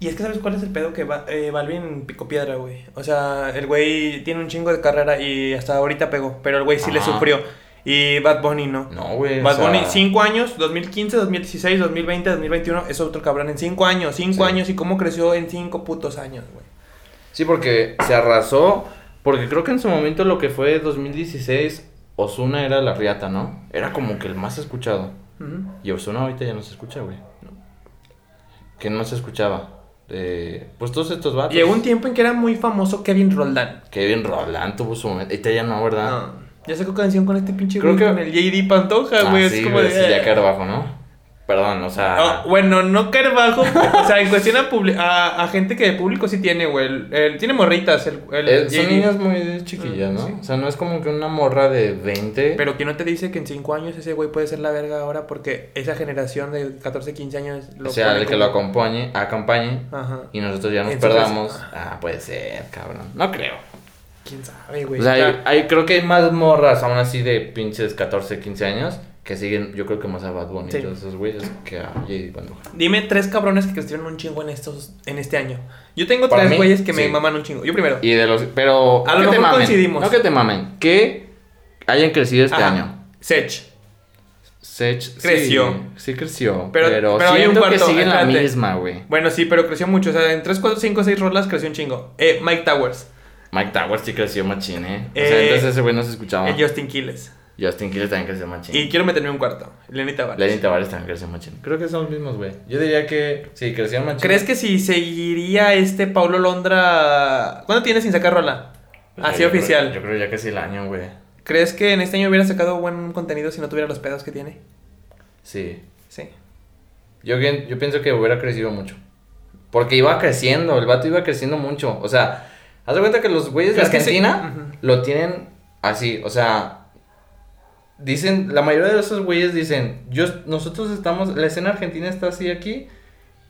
Y es que sabes cuál es el pedo que va, eh, Balvin picó piedra, güey. O sea, el güey tiene un chingo de carrera y hasta ahorita pegó, pero el güey sí le sufrió. Y Bad Bunny no. No, güey. o Bad sea, Bunny, 5 años, 2015, 2016, 2020, 2021, es otro cabrón en 5 años, 5 Sí. años y cómo creció en 5 putos años, güey. Sí, porque se arrasó. Porque creo que en su momento lo que fue 2016, Osuna era la riata, ¿no? Era como que el más escuchado. Y Osuna ahorita ya no se escucha, güey. Que no se escuchaba. Eh, pues todos estos vatos. Llegó un tiempo en que era muy famoso Kevin Roldán. Kevin Roland tuvo su momento. Ahorita ya no, ¿verdad? No, ya sacó canción con este pinche Creo güey, que- con el JD Pantoja, Ah, güey, sí, es como güey, de... sí, ya caer bajo, ¿no? Perdón, o sea. Ah, bueno, no caer bajo, o sea, en cuestión a, a, a gente que de público sí tiene, güey, el, el- tiene morritas, el, el eh, son niñas muy chiquillas, ¿no? Sí. O sea, no es como que una morra de 20. Pero ¿quién no te dice que en 5 años ese güey puede ser la verga ahora? Porque esa generación de 14, 15 años o sea, el que lo acompañe, acompañe Ajá. y nosotros ya nos perdamos. casa. Ah, puede ser, cabrón. No creo. ¿Quién sabe, güey? O sea, hay, hay- creo que hay más morras aún así de pinches 14, 15 años que siguen, yo creo que más a Bad Bunny Sí. y todos esos güeyes que a J.D. Pantoja. Dime tres cabrones que crecieron un chingo en estos en este año. Yo tengo Para tres mí, güeyes que me maman un chingo. Yo primero. Y de los, pero A no lo que te mejor mamen, coincidimos. No que te mamen, que hayan crecido este Ajá. año. Sech. Sech Creció. Sí, creció. Pero- Pero, pero hay un siento que cuarto, sigue en la misma, güey. Bueno, sí, pero creció mucho. O sea, en 3, 4, 5, 6 rolas creció un chingo. Eh, Mike Towers. Sea, Towers sí creció machín, ¿eh? O Eh, sea, entonces ese güey no se escuchaba. Eh, Justin Quiles. Justin Quiles también creció machín. Y quiero meterme un cuarto. Lenny Tavares. Lenny Tavares también creció machín. Creo que son los mismos, güey. Yo diría que sí, creció machín. ¿Crees que si seguiría este Paulo Londra... ¿Cuándo tiene sin sacar rola? Así Yo creo- oficial. yo creo ya casi el año, güey. ¿Crees que en este año hubiera sacado buen contenido si no tuviera los pedos que tiene? Sí. Sí. Yo, bien- yo pienso que hubiera crecido mucho. Porque iba creciendo, el vato iba creciendo mucho. O sea, haz de cuenta que los güeyes de que sí. Argentina lo tienen así. O sea, dicen, la mayoría de esos güeyes dicen, yo, nosotros estamos, la escena argentina está así aquí,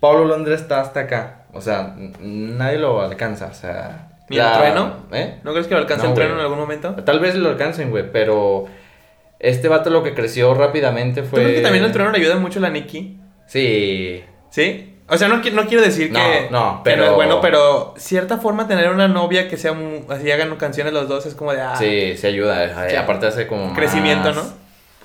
Pablo Londres está hasta acá. O sea, nadie lo alcanza. O sea, ¿Y el trueno? ¿Eh? ¿No crees que lo alcance No, el trueno en algún momento? Tal vez lo alcancen, güey, pero este vato lo que creció rápidamente ¿Tú fue... crees que también el trueno le ayuda mucho a la Nicki? Sí, ¿Sí? O sea, no, no quiero decir No, que, no, que pero- es bueno, pero cierta forma tener una novia que sea mu- así hagan canciones los dos es como de ah, Sí, sí ayuda. eh, Sí. Aparte hace como más... Crecimiento, ¿no?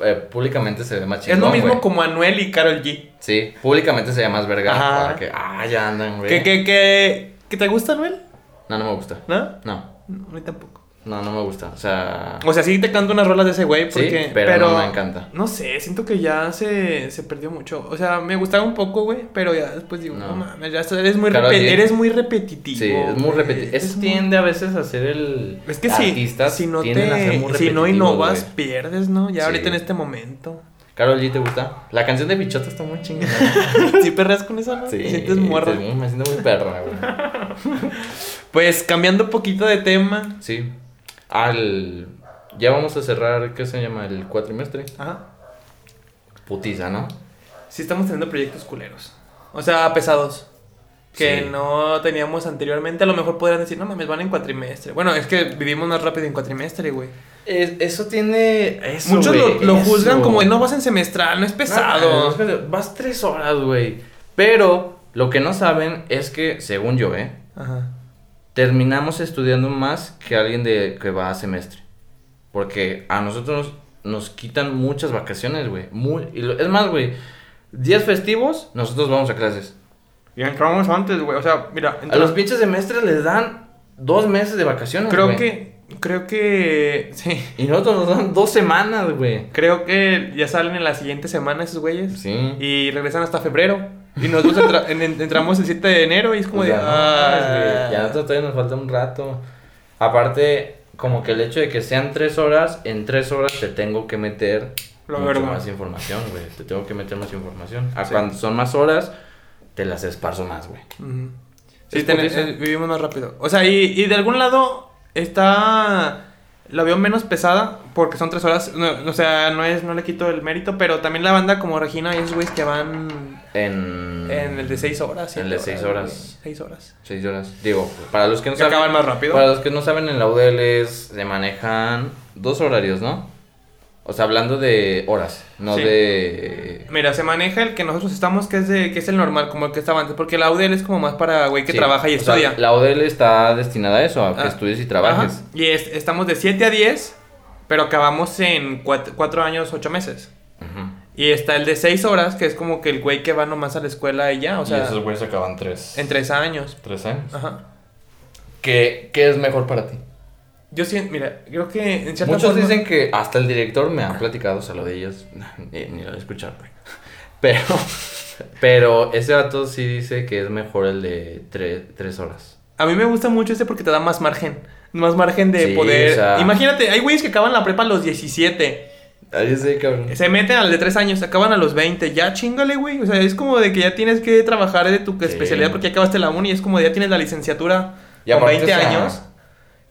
eh, públicamente se ve más Es chingón, lo mismo como Anuel y Carol G. Sí, públicamente se ve más verga. Para que, ah, ya andan, güey. ¿Qué, qué, qué, qué te gusta Anuel? No, no me gusta. ¿No? No, No, a mí tampoco. No, no me gusta. O sea... O sea, sí te canto unas rolas de ese güey porque... Sí, pero no me encanta. No sé, siento que ya se, se perdió mucho. O sea, me gustaba un poco, güey, pero ya después digo, no, No. mames, ya eres muy, G. eres muy repetitivo. Sí, es muy repetitivo. Es Eso muy- tiende a veces a ser el... Es que si, artistas si no te, si no innovas, pierdes, ¿no? Ya Sí. ahorita en este momento. Carol G, ¿te gusta? La canción de Bichota está muy chingona. ¿Sí perras con no? sí. ¿Te sientes morra? te- Me siento muy perra, güey. Pues cambiando un poquito de tema. Sí. Al... Ya vamos a cerrar, ¿qué se llama? El cuatrimestre. Ajá. Putiza, ¿no? Sí estamos teniendo proyectos culeros. O sea, pesados. Que Sí. no teníamos anteriormente. A lo mejor podrían decir, no mames, van en cuatrimestre. Bueno, es que vivimos más rápido en cuatrimestre, güey. Es- eso tiene... Eso, Muchos lo, lo eso. juzgan como, no vas en semestral, no es pesado. No, no, vas tres horas, güey. Pero lo que no saben es que, según yo, ¿eh? Ajá. Terminamos estudiando más que alguien de que va a semestre. Porque a nosotros nos, nos quitan muchas vacaciones, güey. Es más, güey. Días festivos, nosotros vamos a clases. Y entramos antes, güey. O sea, mira, A los pinches semestres les dan dos meses de vacaciones, creo güey. que, creo que, sí. Y nosotros nos dan dos semanas, güey. Creo que ya salen en la siguiente semana esos güeyes. Sí. Y regresan hasta febrero. Y nosotros entra- en- en- entramos el 7 de enero y es como O sea, de. no ah, Ya nosotros todavía nos falta un rato. Aparte, como que el hecho de que sean tres horas, en tres horas te tengo que meter Lo mucho más información, güey. Te tengo que meter más información. A Sí. cuando son más horas, te las esparzo más, güey. Ujú. Sí, Es ten- eh, vivimos más rápido. O sea, y, y de algún lado está. La veo menos pesada porque son tres horas. No, o sea, no es no le quito el mérito, pero también la banda como Regina y esos güeyes que van En, en el de seis horas. En el de seis horas. güey. Seis horas. Seis horas. Digo, para los que no saben. acaban más rápido. Para los que no saben, en la UDL es- se manejan dos horarios, ¿no? O sea, hablando de horas, no Sí. de. Mira, se maneja el que nosotros estamos, que es, de, que es el normal, como el que estaba antes. Porque la UDL es como más para güey que Sí, trabaja y o sea, estudia. la UDL está destinada a eso, a que Ah, estudies y trabajes. Ajá. Y es- estamos de 7 a 10 pero acabamos en cuat- cuatro años, ocho meses. Ujú. Y está el de seis horas, que es como que el güey que va nomás a la escuela y ya, o sea, y esos güeyes acaban tres. en tres años. tres años. Ajá. ¿Qué, ¿Qué es mejor para ti? Yo siento, mira, creo que en cierta Muchos forma- dicen que hasta el director me ha platicado, o sea, lo de ellos, ni, ni lo he escuchado, güey. Pero, pero ese vato sí dice que es mejor el de tre- tres horas. A mí me gusta mucho este porque te da más margen. Más margen de Sí, poder. o sea- Imagínate, hay güeyes que acaban la prepa a los 17. Ahí sí, cabrón. Se meten al de 3 años, acaban a los 20. Ya chingale, güey. O sea, es como de que ya tienes que trabajar de tu Sí. especialidad porque ya acabaste la uni. Es como de ya tienes la licenciatura Y con aparte, 20 o sea- años.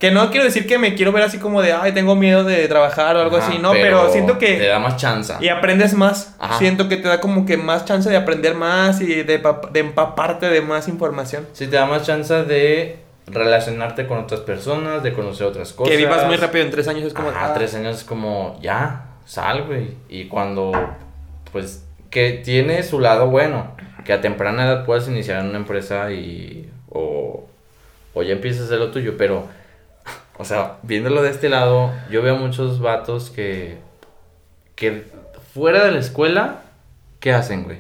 Que no quiero decir que me quiero ver así como de, ay, tengo miedo de trabajar o algo Ajá, así. No, pero, siento que. Te da más chance. Y aprendes más. Ajá. Siento que te da como que más chance de aprender más y de, de empaparte de más información. Sí, te da más chance de relacionarte con otras personas, de conocer otras cosas. Que vivas muy rápido en tres años es como... Ah, tres años es como, ya, sal, güey. Y cuando, pues, que tiene su lado bueno, que a temprana edad puedes iniciar en una empresa y, o, o ya empiezas a hacer lo tuyo, pero, o sea, viéndolo de este lado, yo veo muchos vatos que, que fuera de la escuela, ¿qué hacen, güey?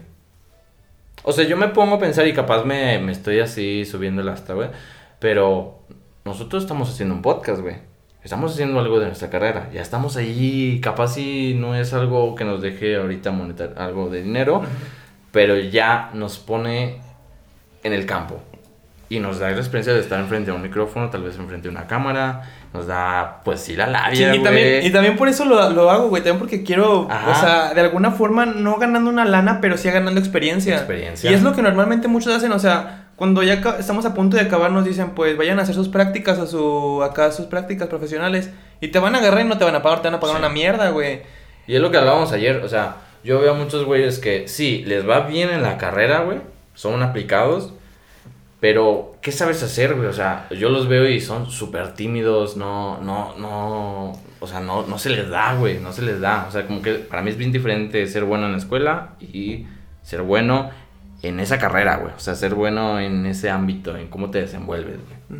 O sea, yo me pongo a pensar y capaz me, me estoy así subiendo el hasta, güey. Pero nosotros estamos haciendo un podcast, güey. Estamos haciendo algo de nuestra carrera. Ya estamos ahí. Capaz si no es algo que nos deje ahorita monetar algo de dinero. Pero ya nos pone en el campo. Y nos da la experiencia de estar enfrente a un micrófono, tal vez enfrente a una cámara. Nos da, pues sí, la Sí, labia, y, también, y también por eso lo, lo hago, güey. También porque quiero, Ajá. o sea, de alguna forma no ganando una lana, pero sí ganando experiencia. Experiencia. Y es lo que normalmente muchos hacen, o sea, cuando ya estamos a punto de acabar nos dicen, pues vayan a hacer sus prácticas a su, acá sus prácticas profesionales. Y te van a agarrar y no te van a pagar, te van a pagar Sí. una mierda, güey. Y es lo que hablábamos ayer, o sea, yo veo a muchos güeyes que sí, les va bien en la carrera, güey, son aplicados, pero ¿qué sabes hacer, güey? O sea, yo los veo y son súper tímidos, no, no, no, o sea, no, no se les da, güey, no se les da. O sea, como que para mí es bien diferente ser bueno en la escuela y ser bueno en esa carrera, güey. O sea, ser bueno en ese ámbito, en cómo te desenvuelves, güey.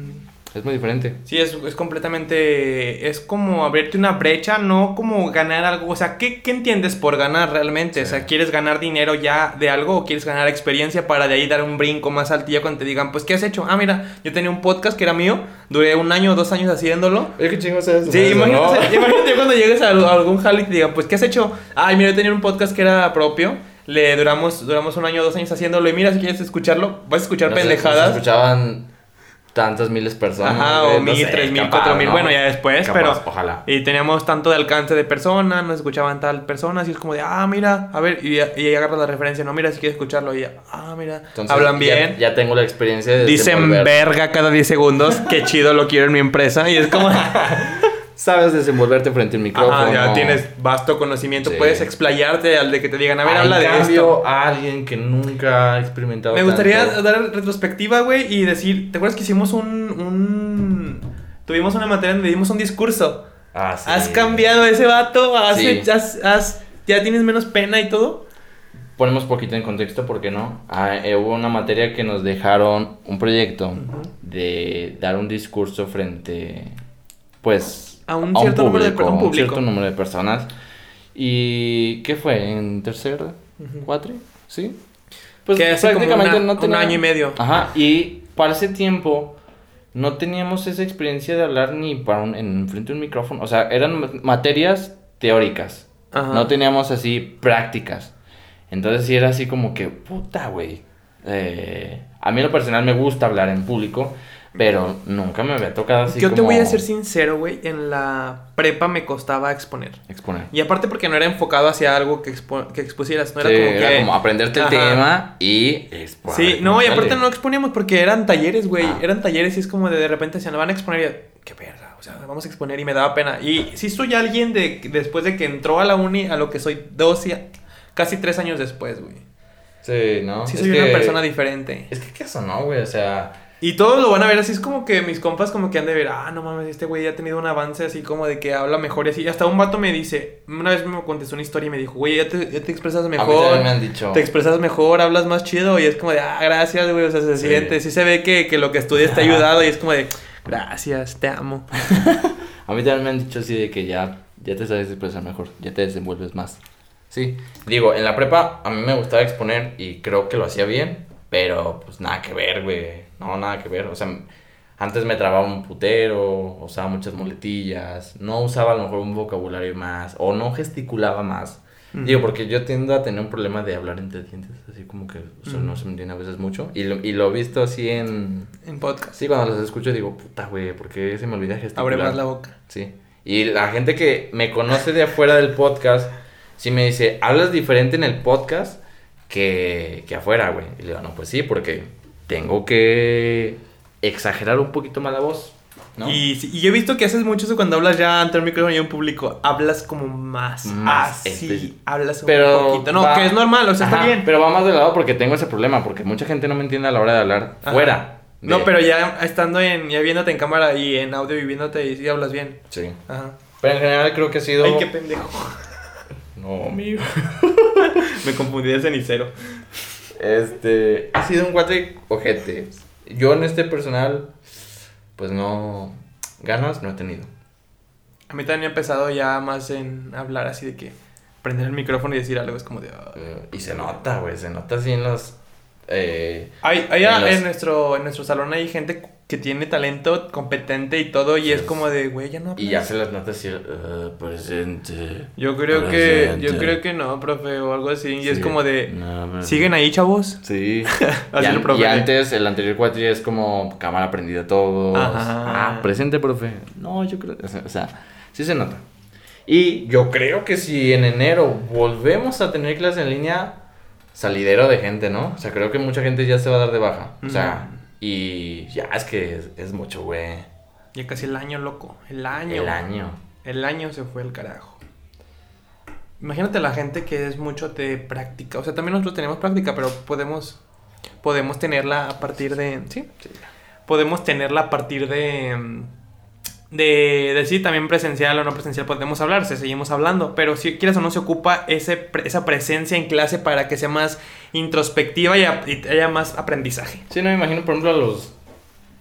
Es muy diferente. Sí, es, es completamente. Es como abrirte una brecha, no como ganar algo. O sea, ¿qué, qué entiendes por ganar realmente? O sea, ¿quieres ganar dinero ya de algo o quieres ganar experiencia para de ahí dar un brinco más alto? Y ya cuando te digan, pues, ¿qué has hecho? Ah, mira, yo tenía un podcast que era mío, duré un año o dos años haciéndolo. Oye, qué chingo sabes. Sí, imagínate, imagínate cuando llegues a, a algún jale y te digan, pues, ¿qué has hecho? Ay, mira, yo tenía un podcast que era propio. Le duramos, duramos un año o dos años haciéndolo. Y mira, si quieres escucharlo, vas a escuchar No sé, pendejadas. nos escuchaban tantas miles de personas. Ajá, o mil, sé, tres mil, capaz, cuatro mil. ¿no? Bueno, ya después, Capaz, pero. Ojalá. Y teníamos tanto de alcance de personas, nos escuchaban tal personas, y es como de, ah, mira, a ver, y, y agarras la referencia, no, mira, si quieres escucharlo, y ah, mira, Entonces, hablan bien. Ya, tengo la experiencia de. Dicen verga cada 10 segundos, qué chido lo quiero en mi empresa. Y es como, Sabes desenvolverte frente al micrófono. ajá, ya tienes vasto conocimiento, Sí. puedes explayarte al de que te digan, a ver, habla de cambio, esto. a alguien que nunca ha experimentado. Me gustaría tanto- dar retrospectiva, güey, y decir, ¿te acuerdas que hicimos un, un... Tuvimos una materia donde dimos un discurso? Ah, sí. ¿Has cambiado ese vato? ¿Has, Sí. has- has- ¿Ya tienes menos pena y todo? Ponemos poquito en contexto, ¿por qué no? Ah, eh, hubo una materia que nos dejaron un proyecto de dar un discurso frente, pues, A un cierto número de per- un a un público. cierto número de personas. ¿Y qué fue? ¿En tercer cuatri? ¿Sí? Pues Que hace como una- un año y medio. Ajá, y para ese tiempo no teníamos esa experiencia de hablar ni para un, en frente a un micrófono. O sea, eran ma- materias teóricas. Ajá. No teníamos así prácticas. Entonces sí era así como que, puta, güey. Eh, a mí en lo personal me gusta hablar en público, pero nunca me había tocado así Yo te voy a ser sincero, güey. En la prepa me costaba exponer. Exponer. Y aparte porque no era enfocado hacia algo que, expo- que expusieras. No era Sí, como era que... como aprenderte el tema y exponer. Sí, no, y aparte no exponíamos porque eran talleres, güey. Ah. Eran talleres y es como de, de repente se nos van a exponer y yo, qué verga, o sea, vamos a exponer y me daba pena. Y sí soy alguien de después de que entró a la uni a lo que soy dos y casi tres años después, güey. Sí, ¿no? Sí Es soy que- una persona diferente. Es que qué eso, ¿no, güey? O sea... Y todos lo van a ver así, es como que mis compas como que han de ver, ah, no mames, este güey ya ha tenido un avance así como de que habla mejor y así. Y hasta un vato me dice, una vez me contestó una historia y me dijo, güey, ya te, ya te expresas A mí mejor. me han dicho. Te expresas mejor, hablas más chido y es como de, ah, gracias, güey, o sea, se Sí. siente, sí se ve que, que lo que estudias te ha ayudado y es como de, gracias, te amo. A mí también me han dicho así de que ya, ya te sabes expresar mejor, ya te desenvuelves más. Sí, digo, en la prepa a mí me gustaba exponer y creo que lo hacía bien, pero pues nada que ver, güey. No, nada que ver. O sea, antes me trababa un putero, usaba muchas muletillas, no usaba a lo mejor un vocabulario más, o no gesticulaba más. Mm. Digo, porque yo tiendo a tener un problema de hablar entre dientes, así como que o sea, no se me entiende a veces mucho. Y lo, y lo he visto así en... En podcast. Sí, cuando los escucho digo, puta, güey, ¿por qué se me olvida gesticular? Abre más la boca. Sí. Y la gente que me conoce de afuera del podcast, sí me dice, hablas diferente en el podcast que, que afuera, güey. Y le digo, no, pues sí, porque tengo que exagerar un poquito más la voz, ¿no? Y, y yo he visto que haces mucho eso cuando hablas ya ante el micrófono y en público. Hablas como más. Más así. Hablas un Pero poquito. No, va- que es normal, o sea, Ajá, está bien. Pero va más de lado porque tengo ese problema, porque mucha gente no me entiende a la hora de hablar Ajá. fuera. No, pero ya estando en. Ya viéndote en cámara y en audio y viéndote y sí hablas bien. Sí. Ajá. Pero en general creo que ha sido... Ay, qué pendejo. No, amigo. Me confundí de cenicero. Este, ha sido un cuate ojete. Yo en este personal, pues no, ganas no he tenido. A mí también he empezado ya más en hablar así de que prender el micrófono y decir algo es como de. Eh, y se nota, güey, se nota así en los... Eh, Hay, hay En en, los- nuestro, en nuestro salón hay gente que tiene talento competente y todo, y es como de, güey, ya no y ya hablas". se las nota así, eh, presente. Yo creo que, yo Presente. creo que no, profe, o algo así, y es Sí. como de, No, ¿siguen ahí, chavos? Sí. Así y, el profe. y antes, el anterior cuatri es como cámara prendida todos. Ajá. Ah, presente, profe. No, yo creo. O sea, sí se nota. Y yo creo que si en enero volvemos a tener clases en línea, salidero de gente, ¿no? O sea, creo que mucha gente ya se va a dar de baja. O sea, y ya es que es, es mucho, güey. Ya casi el año, loco, el año. El año. El año se fue el carajo. Imagínate la gente que es mucho de práctica, o sea, también nosotros tenemos práctica, pero podemos, podemos tenerla a partir de, ¿sí? Podemos tenerla a partir de, mm, de, de sí, también presencial o no presencial podemos hablar, se seguimos hablando, pero si quieres o no se ocupa ese, esa presencia en clase para que sea más introspectiva y, a- y haya más aprendizaje. Sí, no me imagino, por ejemplo, a los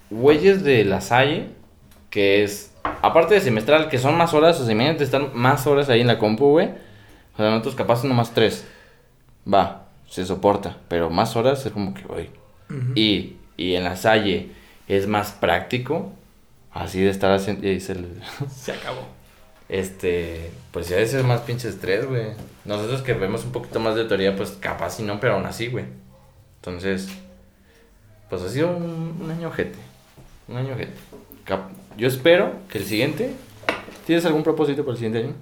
güeyes de la Salle, que es, aparte de semestral, que son más horas, o sea, imagínate estar más horas ahí en la compu, güey. O sea, nosotros capaz nomás tres. Va, se soporta, pero más horas es como que, güey. y, y en la Salle es más práctico, así de estar haciendo, y ahí se le- Se acabó. este, pues ya ese es más pinche estrés, güey. Nosotros que vemos un poquito más de teoría, pues capaz y no, pero aún así, güey. Entonces, pues ha sido un, un año ojete. Un año ojete. Cap- Yo espero que el siguiente. ¿Tienes algún propósito para el siguiente año?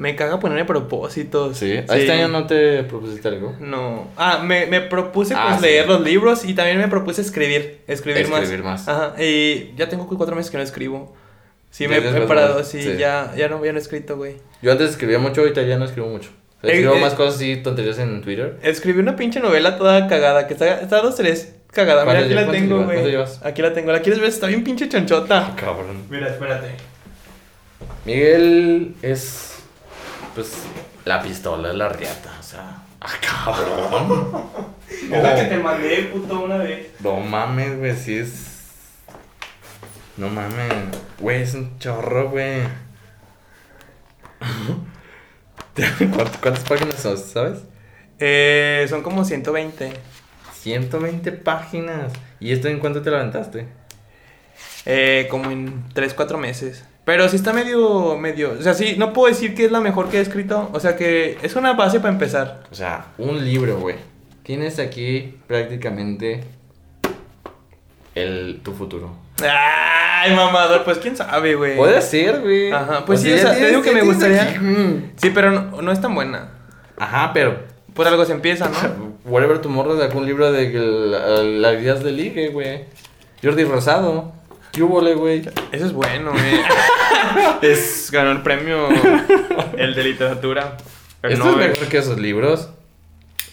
Me caga ponerme propósitos. Sí. ¿Este año no te propusiste algo? No. Ah, me, me propuse Ah, pues sí. leer los libros y también me propuse escribir. Escribir, Escribir más. Ajá. Y ya tengo cuatro meses que no escribo. Sí, me he más parado, ganas. sí, Sí. Ya, ya, no, ya no he escrito, güey. Yo antes escribía mucho, ahorita ya no escribo mucho. O sea, Eh, escribo eh. más cosas así, tonterías en Twitter. Escribí una pinche novela toda cagada, que está, está dos, tres cagada. Mira, ¿Cuántas aquí la tengo, ¿Cuántas güey. Aquí la tengo. ¿La quieres ver? Está bien pinche chonchota. Cabrón. Mira, espérate. Miguel es. Pues. La pistola es la riata, o sea. ¡Ah, cabrón! Es la que te mandé, puto, una vez. No mames, güey, sí es. No mames. Güey, es un chorro, güey. ¿Cuántas, cuántas páginas son, sabes? Eh, son como 120. 120 páginas. ¿Y esto en cuánto te lo aventaste? Eh, como en 3, 4 meses. Pero sí está medio, medio. O sea, sí, no puedo decir que es la mejor que he escrito. O sea, que es una base para empezar. O sea, un libro, güey. Tienes aquí prácticamente el, tu futuro. Ay, mamador, pues quién sabe, güey. Puede ser, güey. Ajá, pues sí, o sea, te digo que me gustaría- aquí, mm. Sí, pero no, no es tan buena. Ajá, pero. Por algo se empieza, ¿no? Whatever Tomorrow sacó un libro de que la- las ideas de ligue, güey. Jordi Rosado. ¿Qué hubo, le, güey? Eso es bueno, güey. es, ganó el premio, el de literatura. El Esto es Nobel. mejor que esos libros.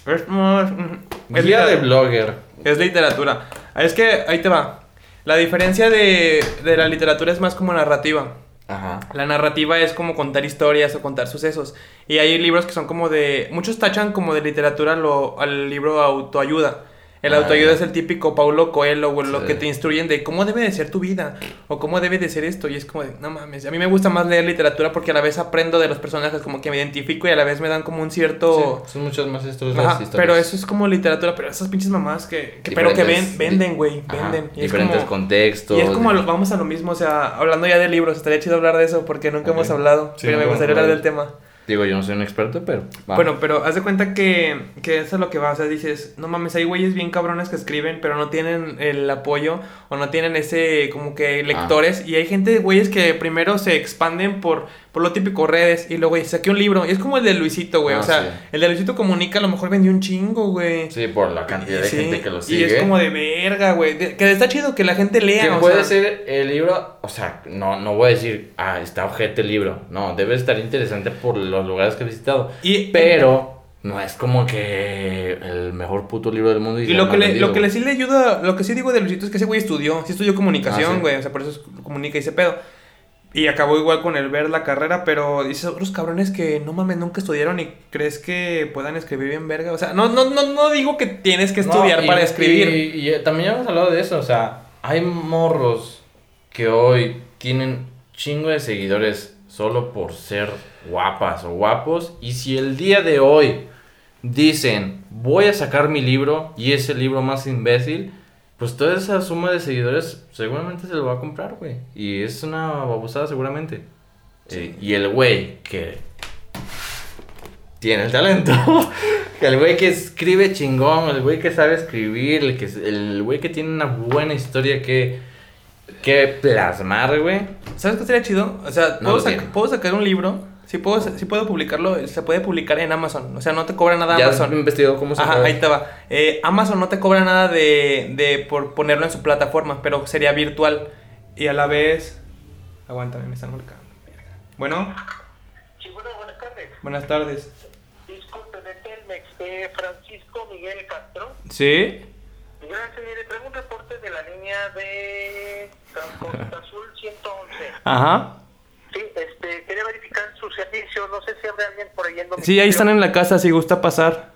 Es más, mm, es Guía de blogger. Es literatura. Es que, ahí te va. La diferencia de, de la literatura es más como narrativa. Ajá. La narrativa es como contar historias o contar sucesos. Y hay libros que son como de... Muchos tachan como de literatura lo, al libro autoayuda. El autoayuda es el típico Paulo Coelho, güey, lo Sí. que te instruyen de cómo debe de ser tu vida o cómo debe de ser esto. Y es como de, no mames, a mí me gusta más leer literatura porque a la vez aprendo de los personajes, como que me identifico y a la vez me dan como un cierto... Sí, son muchos más estos Ajá, historias. pero eso es como literatura, pero esas pinches mamás que, que- pero que ven, venden, güey, venden. Y es diferentes como- contextos. y es como, lo- vamos a lo mismo, o sea, hablando ya de libros, estaría chido hablar de eso porque nunca hemos hablado, Sí, pero me gustaría hablar del tema. Digo, yo no soy un experto, pero. va. Bueno, pero haz de cuenta que, que eso es lo que va, o sea, dices, no mames, hay güeyes bien cabrones que escriben, pero no tienen el apoyo o no tienen ese, como que, lectores. Y hay gente, güeyes, que primero se expanden por, por lo típico, redes, y luego, güey, saqué un libro. Y es como el de Luisito, güey, Ah, o sea, sí. el de Luisito Comunica a lo mejor vendió un chingo, güey. Sí, por la cantidad de Sí, gente que lo Y sigue. es como de verga, güey. de- Que está chido que la gente lea. Que o puede sea, ser el libro, o sea, no, no voy a decir, ah, está ojete el libro. No, debe estar interesante por los lugares que he visitado. Y, Pero no es como que el mejor puto libro del mundo. Y sea lo que, le, vendido, lo que le sí le ayuda, lo que sí digo de Luisito es que ese güey estudió, sí estudió comunicación, Ah, sí. güey, o sea, por eso es- comunica y ese pedo. Y acabó igual con el ver la carrera, pero dices otros cabrones que no mames, nunca estudiaron y crees que puedan escribir bien verga. O sea, no, no, no, no digo que tienes que estudiar No, y- para escribir. Y, y, eh, también hemos hablado de eso, o sea, hay morros que hoy tienen chingo de seguidores solo por ser guapas o guapos. Y si el día de hoy dicen, voy a sacar mi libro y es el libro más imbécil, pues toda esa suma de seguidores seguramente se lo va a comprar, güey. Y es una babosada seguramente. Eh, y el güey que tiene el talento. el güey que escribe chingón, el güey que sabe escribir, el que el güey que tiene una buena historia que que plasmar, güey. ¿Sabes qué sería chido? O sea, No puedo sacar un libro, si puedo, si puedo publicarlo, se puede publicar en Amazon. O sea, no te cobra nada Ya Amazon. has investigado cómo se Ajá, ahí te va. Eh, Amazon no te cobra nada de, de por ponerlo en su plataforma, pero sería virtual. Y a la vez. Aguántame, me están marcando. Bueno, Sí, bueno, buenas tardes. buenas tardes. Disculpe, de Telmex, eh, Francisco Miguel Castro. ¿Sí? Gracias, mire, traigo un reporte de la línea de Transporte Azul 111. Ajá. Sí, este, quería verificar su servicio, no sé si habrá alguien por ahí en domicilio. Sí, ahí están en la casa, si gusta pasar.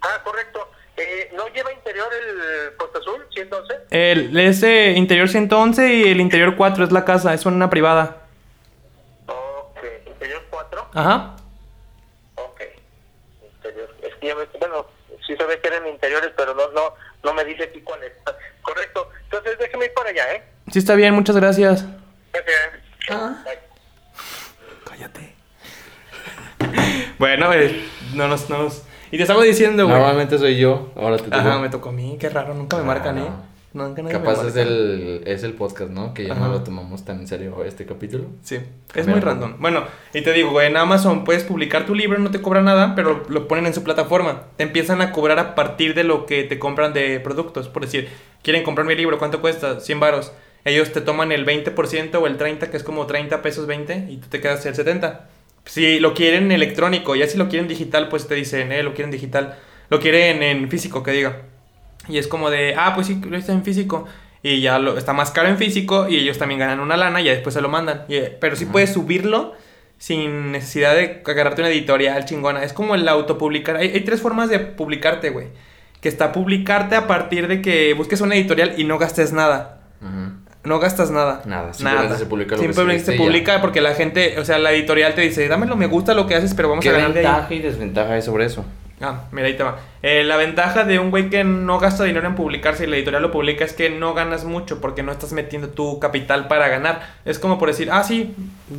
Ah, correcto. Eh, ¿No lleva interior el Costa Azul 111? El, ese interior 111 y el interior 4 es la casa, es una privada. Ok, interior 4. Ajá. Ok, interior. Es que ya me- bueno, sí sabía que eran interiores, pero no, no, no me dice aquí cuál es. Correcto, entonces déjeme ir para allá, ¿eh? Sí, está bien, muchas gracias. Gracias. Bye. Bueno, eh, no nos, no nos- Y te estaba diciendo, güey. Normalmente soy yo, ahora te Ajá, tocó. me tocó a mí, qué raro, nunca me Ah, marcan, ¿eh? no. Nunca nadie me Capaz es marca. el, es el podcast, ¿no? Que ya no Ajá. lo tomamos tan en serio este capítulo. Sí, es muy random. Bueno, y te digo, güey, en Amazon puedes publicar tu libro, no te cobra nada, pero lo ponen en su plataforma. Te empiezan a cobrar a partir de lo que te compran de productos. Por decir, quieren comprar mi libro, ¿cuánto cuesta? 100 varos. Ellos te toman el 20% o el 30%, que es como 30 pesos 20, y tú te quedas el 70%. Si lo quieren electrónico, ya si lo quieren digital, pues te dicen, eh, lo quieren digital. Lo quieren en físico, que diga. Y es como de, ah, pues sí, lo está en físico. Y ya lo, está más caro en físico y ellos también ganan una lana y ya después se lo mandan. Y, eh, pero sí puedes subirlo sin necesidad de agarrarte una editorial chingona. Es como el autopublicar. Hay, hay tres formas de publicarte, güey. Que está publicarte a partir de que busques una editorial y no gastes nada. Ujú. No gastas nada. Nada, simplemente se publica lo que se publica porque la gente, o sea, la editorial te dice, dámelo, me gusta lo que haces, pero vamos ¿Qué a ganar de ahí. ventaja y desventaja hay sobre eso? Ah, mira, ahí te va. Eh, la ventaja de un güey que no gasta dinero en publicarse y la editorial lo publica es que no ganas mucho porque no estás metiendo tu capital para ganar. Es como por decir, ah, sí,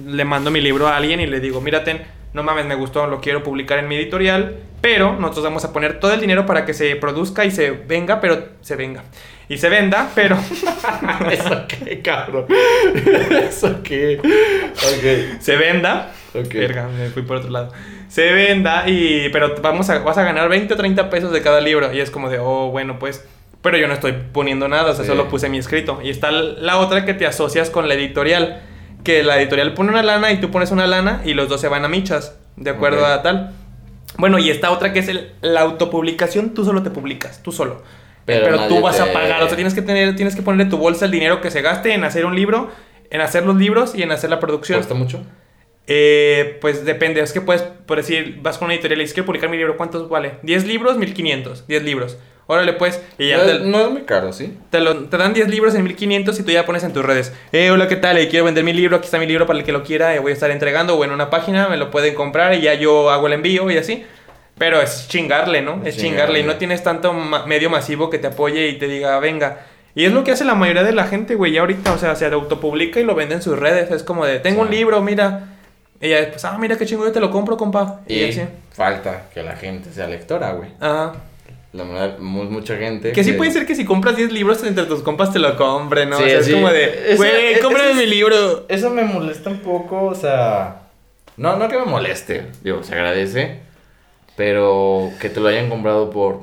le mando mi libro a alguien y le digo, mírate, no mames, me gustó, lo quiero publicar en mi editorial, pero nosotros vamos a poner todo el dinero para que se produzca y se venga, pero se venga. Y se venda, pero... ¿Eso qué, cabrón? ¿Eso qué? Ok. se venda. Ok. Verga, me fui por otro lado. Se venda y. Pero vamos a, vas a ganar 20 o 30 pesos de cada libro. Y es como de, oh, bueno, pues. Pero yo no estoy poniendo nada, o sea, Sí. solo puse mi escrito. Y está la otra que te asocias con la editorial. Que la editorial pone una lana y tú pones una lana y los dos se van a michas. De acuerdo a tal. Bueno, y esta otra que es el, la autopublicación, tú solo te publicas, tú solo. Pero Pero, tú vas a pagar, o sea, tienes que tener, tienes que ponerle tu bolsa el dinero que se gaste en hacer un libro, en hacer los libros y en hacer la producción. ¿Cuesta mucho? Eh, pues depende, es que puedes, por decir, vas con una editorial y dices, quiero publicar mi libro, ¿cuántos vale? 10 libros, 1500, 10 libros. Órale, pues. Y ya no, te, no es muy caro, ¿sí? te, lo- te dan 10 libros en 1500 y tú ya pones en tus redes. Eh, hola, ¿qué tal? Eh, quiero vender mi libro. Aquí está mi libro para el que lo quiera. eh, voy a estar entregando o en una página. Me lo pueden comprar y ya yo hago el envío y así. Pero es chingarle, ¿no? Es chingarle. Chingarle. Y no tienes tanto ma- medio masivo que te apoye y te diga, venga. Y es lo que hace la mayoría de la gente, güey. Ya ahorita, o sea, se autopublica y lo vende en sus redes. Es como de, tengo un Sí. libro, mira. Y ya después, ah, mira qué chingo, yo te lo compro, compa. Y, Y así. falta que la gente sea lectora, güey. Ajá. La verdad, mu- mucha gente. Que sí puede ser que si compras 10 libros entre tus compas te lo compren, ¿no? Sí, o sea, sí. es como de, güey, cómprame es- mi libro. Eso me molesta un poco, o sea. No, no que me moleste, digo, se agradece. Pero que te lo hayan comprado por.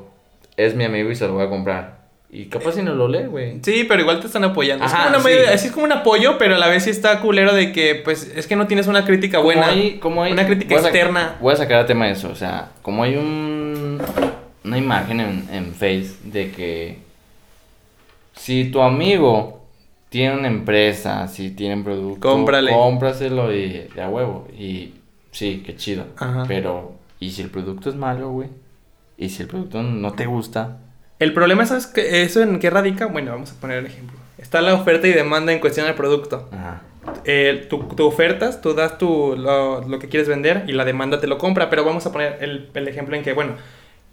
Es mi amigo y se lo voy a comprar. Y capaz si no lo lee, güey. Sí, pero igual te están apoyando. es, Ajá, como una sí. es como un apoyo, pero a la vez sí está culero de que, pues, es que no tienes una crítica buena. Como hay, como hay, Una crítica voy a sac- externa. Voy a sacar a tema de eso, o sea, como hay un, una imagen en, en Face de que si tu amigo tiene una empresa, si tiene un producto, Cómprale. cómpraselo y de a huevo. Y sí, qué chido. Ajá. Pero, ¿y si el producto es malo, güey? ¿Y si el producto no te gusta? El problema, ¿sabes qué? ¿Eso en qué radica? Bueno, vamos a poner el ejemplo. Está la oferta y demanda en cuestión del producto. Ajá. Eh, tú, tú ofertas, tú das tu, lo, lo que quieres vender y la demanda te lo compra, pero vamos a poner el, el ejemplo en que, bueno,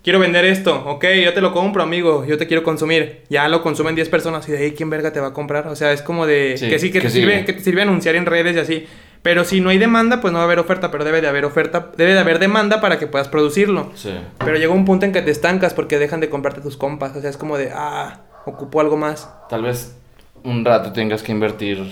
quiero vender esto, ok, yo te lo compro, amigo, yo te quiero consumir. Ya lo consumen 10 personas y de ahí, ¿quién verga te va a comprar? O sea, es como de Sí, que sí, que, que te sirve, que te sirve anunciar en redes y así. Pero si no hay demanda, pues no va a haber oferta, pero debe de haber oferta, debe de haber demanda para que puedas producirlo. Sí. Pero llega un punto en que te estancas porque dejan de comprarte tus compas, o sea, es como de, ah, ocupo algo más. Tal vez un rato tengas que invertir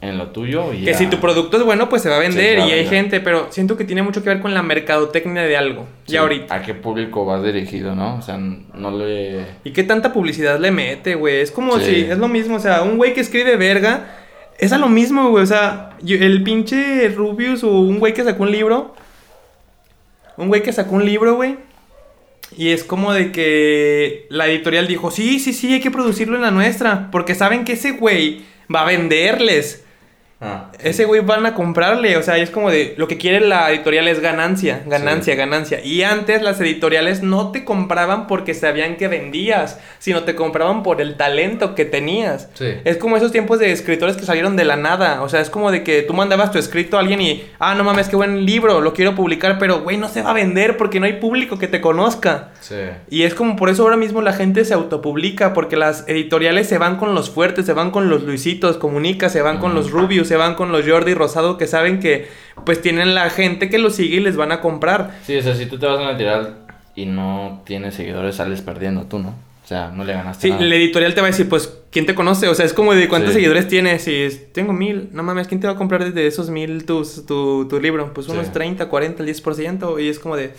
en lo tuyo y Que ya. si tu producto es bueno, pues se va a vender a y hay gente, pero siento que tiene mucho que ver con la mercadotecnia de algo. Sí, Ya ahorita. ¿A qué público vas dirigido, no? O sea, no le... ¿Y qué tanta publicidad le mete, güey? Es como Sí. si, es lo mismo, o sea, un güey que escribe verga, es a lo mismo, güey. O sea, el pinche Rubius o un güey que sacó un libro, un güey que sacó un libro, güey. Y es como de que la editorial dijo, sí, sí, sí, hay que producirlo en la nuestra, porque saben que ese güey va a venderles. Ah, Ese güey van a comprarle, o sea, es como de lo que quiere la editorial es ganancia, ganancia, Sí. ganancia. Y antes las editoriales no te compraban porque sabían que vendías, sino te compraban por el talento que tenías. Sí. Es como esos tiempos de escritores que salieron de la nada, o sea, es como de que tú mandabas tu escrito a alguien y, ah, no mames, qué buen libro, lo quiero publicar, pero güey, no se va a vender porque no hay público que te conozca. Sí. Y es como por eso ahora mismo la gente se autopublica, porque las editoriales se van con los fuertes, se van con los Luisitos, Comunica, se van con los Rubius, se van con los Jordi Rosado, que saben que pues tienen la gente que los sigue y les van a comprar. Sí, o sea, si tú te vas a editorial y no tienes seguidores, sales perdiendo tú, ¿no? O sea, no le ganaste Sí, nada. la editorial te va a decir, pues, ¿quién te conoce? O sea, es como de cuántos Sí. seguidores tienes. Si tengo mil, no mames, ¿quién te va a comprar desde esos mil tus, tu, tu libro? Pues unos Sí. 30, 40, el 10%. Y es como de,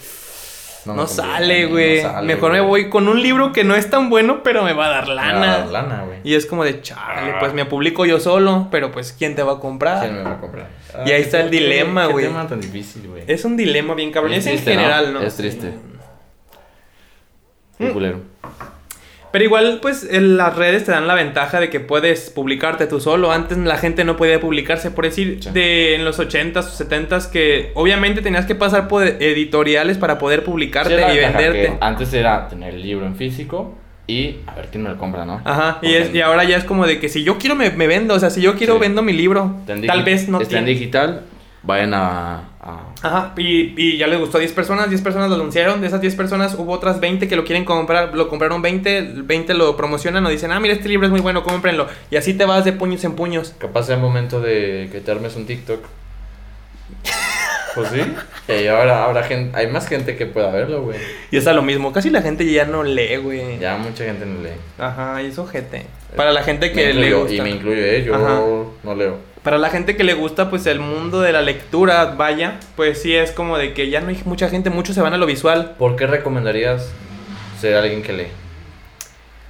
no, sale, güey. no Mejor me voy con un libro que no es tan bueno, pero me va a dar Me va a lana. dar lana, güey. Y es como de, chale, pues me publico yo solo, pero pues ¿quién te va a comprar? ¿Quién me va a comprar? Y ahí está el dilema, güey. tema tan difícil, güey. Es un dilema bien cabrón. Es, en general, ¿no? Es triste. Mm. Culero. Pero igual, pues en las redes te dan la ventaja de que puedes publicarte tú solo. Antes la gente no podía publicarse, por decir, Sí. de en los 80s o 70s, que obviamente tenías que pasar por editoriales para poder publicarte Sí, y venderte. Antes era tener el libro en físico y a ver quién me lo compra, ¿no? Ajá, y, es, y ahora ya es como de que si yo quiero me, me vendo, o sea, si yo quiero Sí. vendo mi libro, tal vez no Está en digital, vayan a... a- Ajá, y, y ya les gustó a 10 personas, 10 personas lo anunciaron, de esas 10 personas hubo otras 20 que lo quieren comprar, lo compraron 20, 20 lo promocionan o dicen, ah, mira, este libro es muy bueno, cómprenlo. Y así te vas de puños en puños. Capaz sea momento de que te armes un TikTok. Pues sí. Y ahora habrá gente, hay más gente que pueda verlo, güey. Y está lo mismo, casi la gente ya no lee, güey. Ya mucha gente no lee. Ajá, y eso gente. Para la gente que le gusta. Y me incluyo, ¿eh? Yo Ajá. no leo. Para la gente que le gusta, pues el mundo de la lectura, vaya, pues sí es como de que ya no hay mucha gente, muchos se van a lo visual. ¿Por qué recomendarías ser alguien que lee?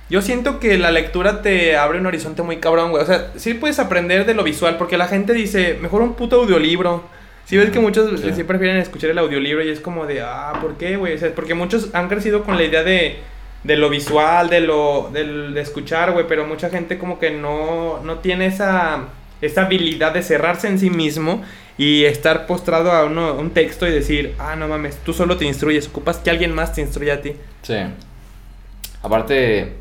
Yo siento que la lectura te abre un horizonte muy cabrón, güey. O sea, sí puedes aprender de lo visual, porque la gente dice, mejor un puto audiolibro. Si ves que muchos Sí. sí. prefieren escuchar el audiolibro y es como de, ah, ¿por qué, güey? O sea, porque muchos han crecido con la idea de, de lo visual, de lo del- de escuchar, güey, pero mucha gente como que no, no tiene esa, esa habilidad de cerrarse en sí mismo y estar postrado a uno- un texto y decir, ah, no mames, tú solo te instruyes, ocupas que alguien más te instruya a ti. Sí. Aparte,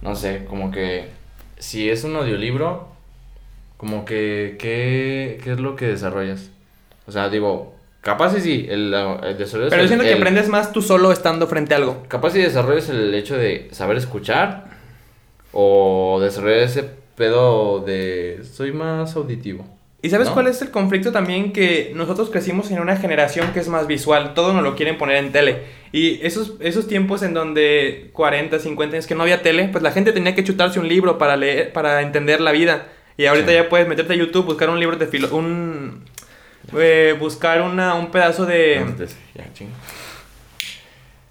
no sé, como que si es un audiolibro, como que, ¿qué, qué es lo que desarrollas? O sea, digo, capaz y sí, el, el desarrollo Pero siento que aprendes más tú solo estando frente a algo. Capaz y desarrollas el hecho de saber escuchar o desarrollar ese pedo de soy más auditivo. ¿Y sabes ¿No? cuál es el conflicto también? Que nosotros crecimos en una generación que es más visual, todo nos lo quieren poner en tele. Y esos, esos tiempos en donde 40, 50 años que no había tele, pues la gente tenía que chutarse un libro para leer, para entender la vida. Y ahorita Sí. ya puedes meterte a YouTube, buscar un libro de filo, un eh, buscar una, un pedazo de Entonces, ya, chinga.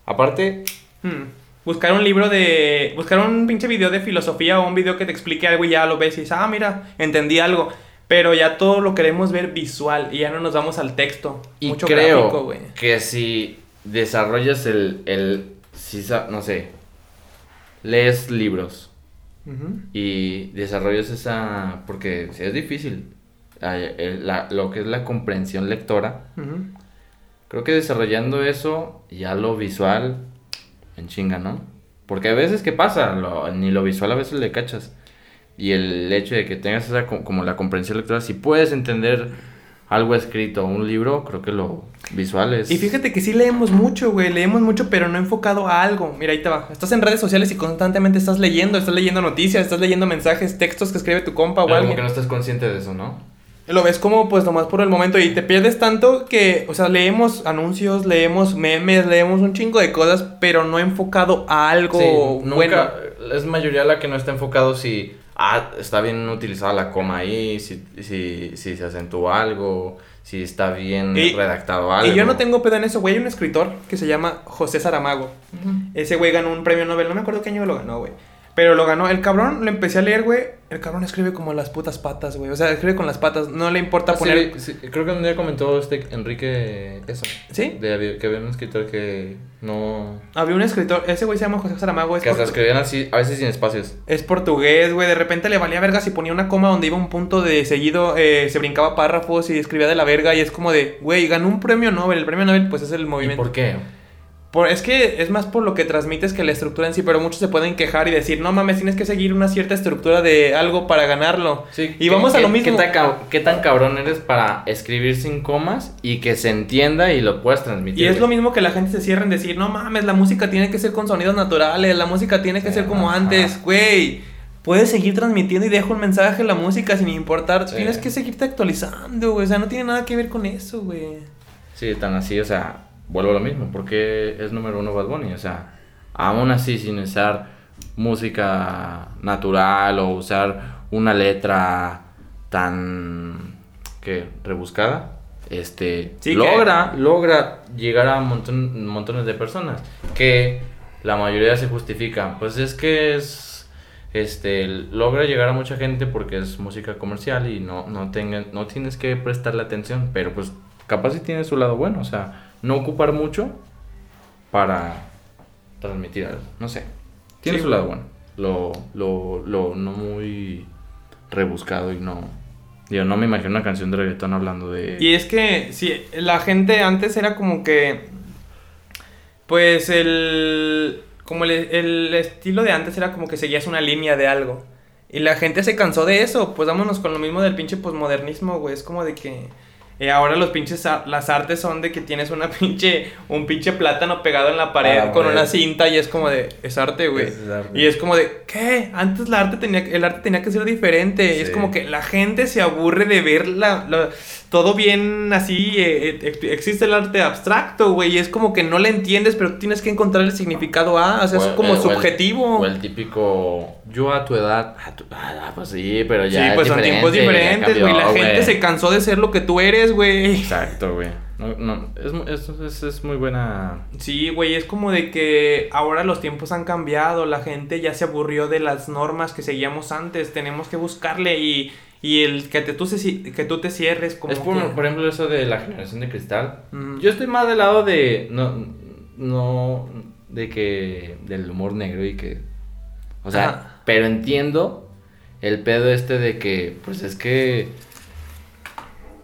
Aparte, hmm, buscar un libro de buscar un pinche video de filosofía o un video que te explique algo y ya lo ves y dices, "Ah, mira, entendí algo." Pero ya todo lo queremos ver visual y ya no nos vamos al texto. y Mucho creo gráfico, güey. que si desarrollas el, el si no sé, lees libros y desarrollas esa, porque si es difícil, la- lo que es la comprensión lectora. Creo que desarrollando eso, ya lo visual, en chinga, ¿no? Porque a veces, ¿qué pasa? Lo- ni lo visual a veces le cachas. Y el hecho de que tengas esa co- como la comprensión lectora, si puedes entender algo escrito, un libro, creo que lo visual es... Y fíjate que sí leemos mucho, güey, leemos mucho, pero no enfocado a algo. Mira, ahí te va. Estás en redes sociales y constantemente estás leyendo, estás leyendo noticias, estás leyendo mensajes, textos que escribe tu compa algo. como que no estás consciente de eso, ¿no? Lo ves como pues nomás por el momento y te pierdes tanto que, o sea, leemos anuncios, leemos memes, leemos un chingo de cosas, pero no enfocado a algo Sí, nunca, bueno. es mayoría la que no está enfocado si ah, está bien utilizada la coma ahí, si, si, si se acentúa algo, si está bien Y- redactado algo. Y yo no tengo pedo en eso, güey. Hay un escritor que se llama José Saramago. Ese güey ganó un premio Nobel, no me acuerdo qué año lo ganó, güey. Pero lo ganó. El cabrón lo empecé a leer, güey. El cabrón escribe como las putas patas, güey. O sea, escribe con las patas. No le importa Ah, poner. sí, creo que un día comentó este Enrique eso. ¿Sí? De, había- que había un escritor que no... Había un escritor. Ese güey se llama José Saramago. Es, Que hasta escribían así, a veces sin espacios. es portugués, güey. De repente le valía verga si ponía una coma donde iba un punto de seguido. eh, se brincaba párrafos y escribía de la verga. Y es como de, güey, ganó un premio Nobel. El premio Nobel, pues es el ¿Y movimiento. por qué? Por- es que es más por lo que transmites que la estructura en sí, pero muchos se pueden quejar y decir, no mames, tienes que seguir una cierta estructura de algo para ganarlo. y ¿qué- vamos a lo mismo. ¿qué tan, qué tan cabrón eres para escribir sin comas y que se entienda y lo puedas transmitir? Y es lo mismo que la gente se cierra en decir, no mames, la música tiene que ser con sonidos naturales, la música tiene que ser como Ajá. antes, güey. Puedes seguir transmitiendo y dejo un mensaje en la música sin importar. Sí. Tienes que seguirte actualizando, güey. O sea, no tiene nada que ver con eso, güey. Sí, tan así, o sea, vuelvo a lo mismo, porque es número uno Bad Bunny, o sea, aún así sin usar música natural o usar una letra tan, ¿qué? Rebuscada, este, Sí, que- logra, logra llegar a montón- montones de personas, que la mayoría se justifican, pues es que es, este, logra llegar a mucha gente porque es música comercial y no, no, tenga, no tienes que prestarle atención, pero pues capaz sí tiene su lado bueno, o sea, no ocupar mucho para transmitir algo, no sé. Tiene Sí, su lado bueno. Lo, lo, lo no muy rebuscado y no... Digo, no me imagino una canción de reggaetón hablando de... Y es que, sí, la gente antes era como que. Pues el. Como el, el estilo de antes era como que seguías una línea de algo. Y la gente se cansó de eso. Pues vámonos con lo mismo del pinche posmodernismo, güey. Es como de que. Eh, ahora los pinches. Las artes son de que tienes una pinche. Un pinche plátano pegado en la pared A la con una cinta y es como de. Es arte, güey. Es arte. Y es como de. ¿Qué? Antes la arte tenía, el arte tenía que ser diferente. Y es como que la gente se aburre de ver la, la- todo bien así. eh, eh, existe el arte abstracto, güey. Y es como que no le entiendes, pero tienes que encontrar el significado A. O sea, O es como o el- subjetivo. O el típico, yo a tu edad, a tu- ah, pues sí, pero ya sí, es pues son tiempos diferentes, güey. La gente se cansó de ser lo que tú eres, güey. Exacto, güey. No, no, es, es, es, muy buena... Sí, güey, es como de que ahora los tiempos han cambiado, la gente ya se aburrió de las normas que seguíamos antes, tenemos que buscarle y, y el que, te, tú, se, que tú te cierres como es por, que- por ejemplo eso de la generación de cristal. Mm. Yo estoy más del lado de... No, no... De que... Del humor negro y que... O sea, Ajá. Pero entiendo el pedo este de que... Pues es que...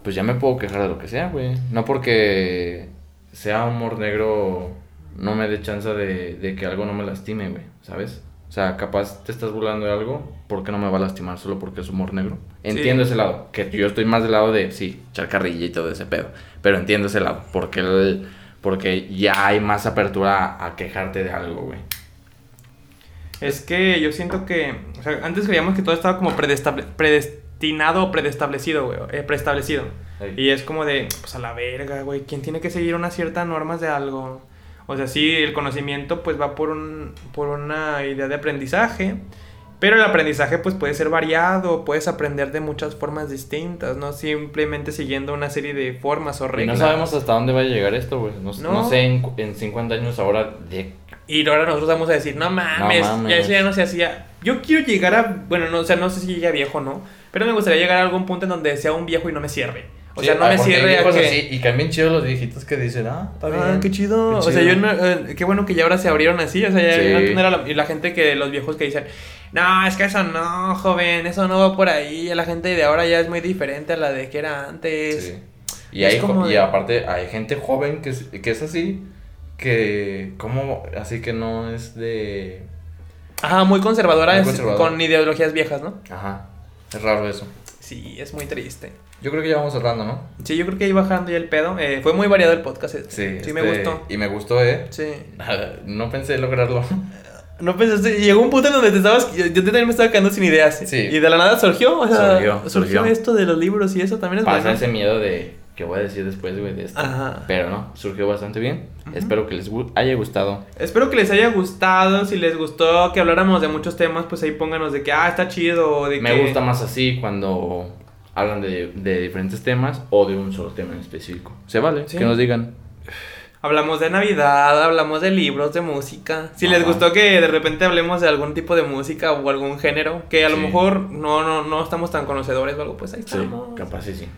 Pues ya me puedo quejar de lo que sea, güey. No porque sea humor negro no me dé chance de, de que algo no me lastime, güey, ¿sabes? O sea, capaz te estás burlando de algo, ¿por qué no me va a lastimar solo porque es humor negro? Entiendo ese lado, que yo estoy más del lado de, sí, echar carrilla y todo ese pedo, pero entiendo ese lado, porque, el- porque ya hay más apertura a, a quejarte de algo, güey. Es que yo siento que, o sea, antes creíamos que todo estaba como predestinado o predestablecido, güey, eh, preestablecido. Ey. Y es como de, pues a la verga, güey, ¿quién tiene que seguir unas ciertas normas de algo? O sea, sí, el conocimiento pues va por, un, por una idea de aprendizaje, pero el aprendizaje pues puede ser variado, puedes aprender de muchas formas distintas, no simplemente siguiendo una serie de formas o Y no reglas. sabemos hasta dónde va a llegar esto, güey. No, No. no sé en, en 50 años ahora de... Y ahora nosotros vamos a decir, no mames, mames. ya eso ya no se hacía. Yo quiero llegar a, bueno, no, o sea, no sé si llegue a viejo o no, pero me gustaría llegar a algún punto en donde sea un viejo y no me cierre. O sea, Sí, no ah, me cierre a que... así, y cambian chidos los viejitos que dicen, ah, está bien. Ah, qué chido. Qué O sea, chido. yo no, eh, qué bueno que ya ahora se abrieron así. O sea, ya Sí. no era la, y la gente que los viejos que dicen, no, es que eso no, joven, eso no va por ahí. La gente de ahora ya es muy diferente a la de que era antes. Sí. Y, hay, y de- aparte hay gente joven que es, que es así, que como así que no es de... Ajá, muy conservadora, Muy es- conservadora. con ideologías viejas, ¿no? Ajá, es raro eso. Sí, es muy triste. Yo creo que ya vamos cerrando, ¿no? Sí, yo creo que ahí bajando ya el pedo. Eh, fue muy variado el podcast. este. Sí, me este, gustó. Y me gustó, ¿eh? Sí. No pensé lograrlo. No pensaste, llegó un punto en donde te estabas, yo, yo también me estaba quedando sin ideas. Sí. Y de la nada surgió, o sea, Surgió, surgió, surgió. esto de los libros y eso también es Pasa bueno. ese miedo de qué voy a decir después, güey, de esto. Ajá. Pero no, surgió bastante bien. Espero que les haya gustado. Espero que les haya gustado. Si les gustó que habláramos de muchos temas, pues ahí pónganos de que, ah, está chido. o De Me que... gusta más así cuando hablan de, de diferentes temas o de un solo tema en específico. Se vale, Sí. que nos digan. Hablamos de Navidad, hablamos de libros, de música. Si les gustó que de repente hablemos de algún tipo de música o algún género, que a lo mejor no, no, no estamos tan conocedores o algo, pues ahí Sí, estamos. capaz sí, sí.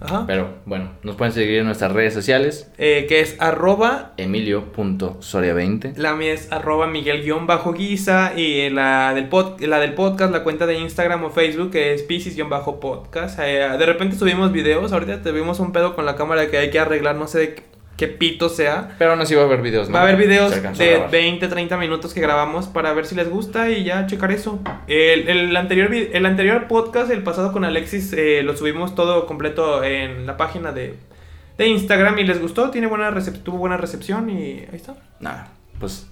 Ajá. Pero bueno, nos pueden seguir en nuestras redes sociales. Eh, que es arroba Emilio.soria20. La mía es arroba Miguel-Guisa y la del, pod- la del podcast, la cuenta de Instagram o Facebook que es Pisces-podcast. Eh, de repente subimos videos, ahorita tuvimos un pedo con la cámara que hay que arreglar, no sé de qué, qué pito sea. Pero aún así va a haber videos, ¿no? Va a haber videos de grabar. 20, 30 minutos que grabamos para ver si les gusta y ya checar eso. El, el anterior, el anterior podcast, el pasado con Alexis, eh, lo subimos todo completo en la página de, de Instagram y les gustó, tiene buena recep- tuvo buena recepción y ahí está. Nada, pues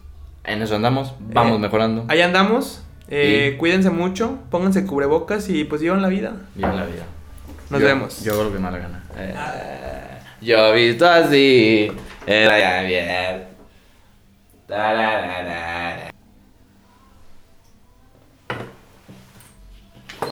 en eso andamos, vamos Eh, mejorando. Ahí andamos. eh, Y- Cuídense mucho, pónganse cubrebocas y pues vivan la vida. Viva la vida. Nos Yo- vemos. Yo lo que me da la gana. Yo he visto así. Era ya bien.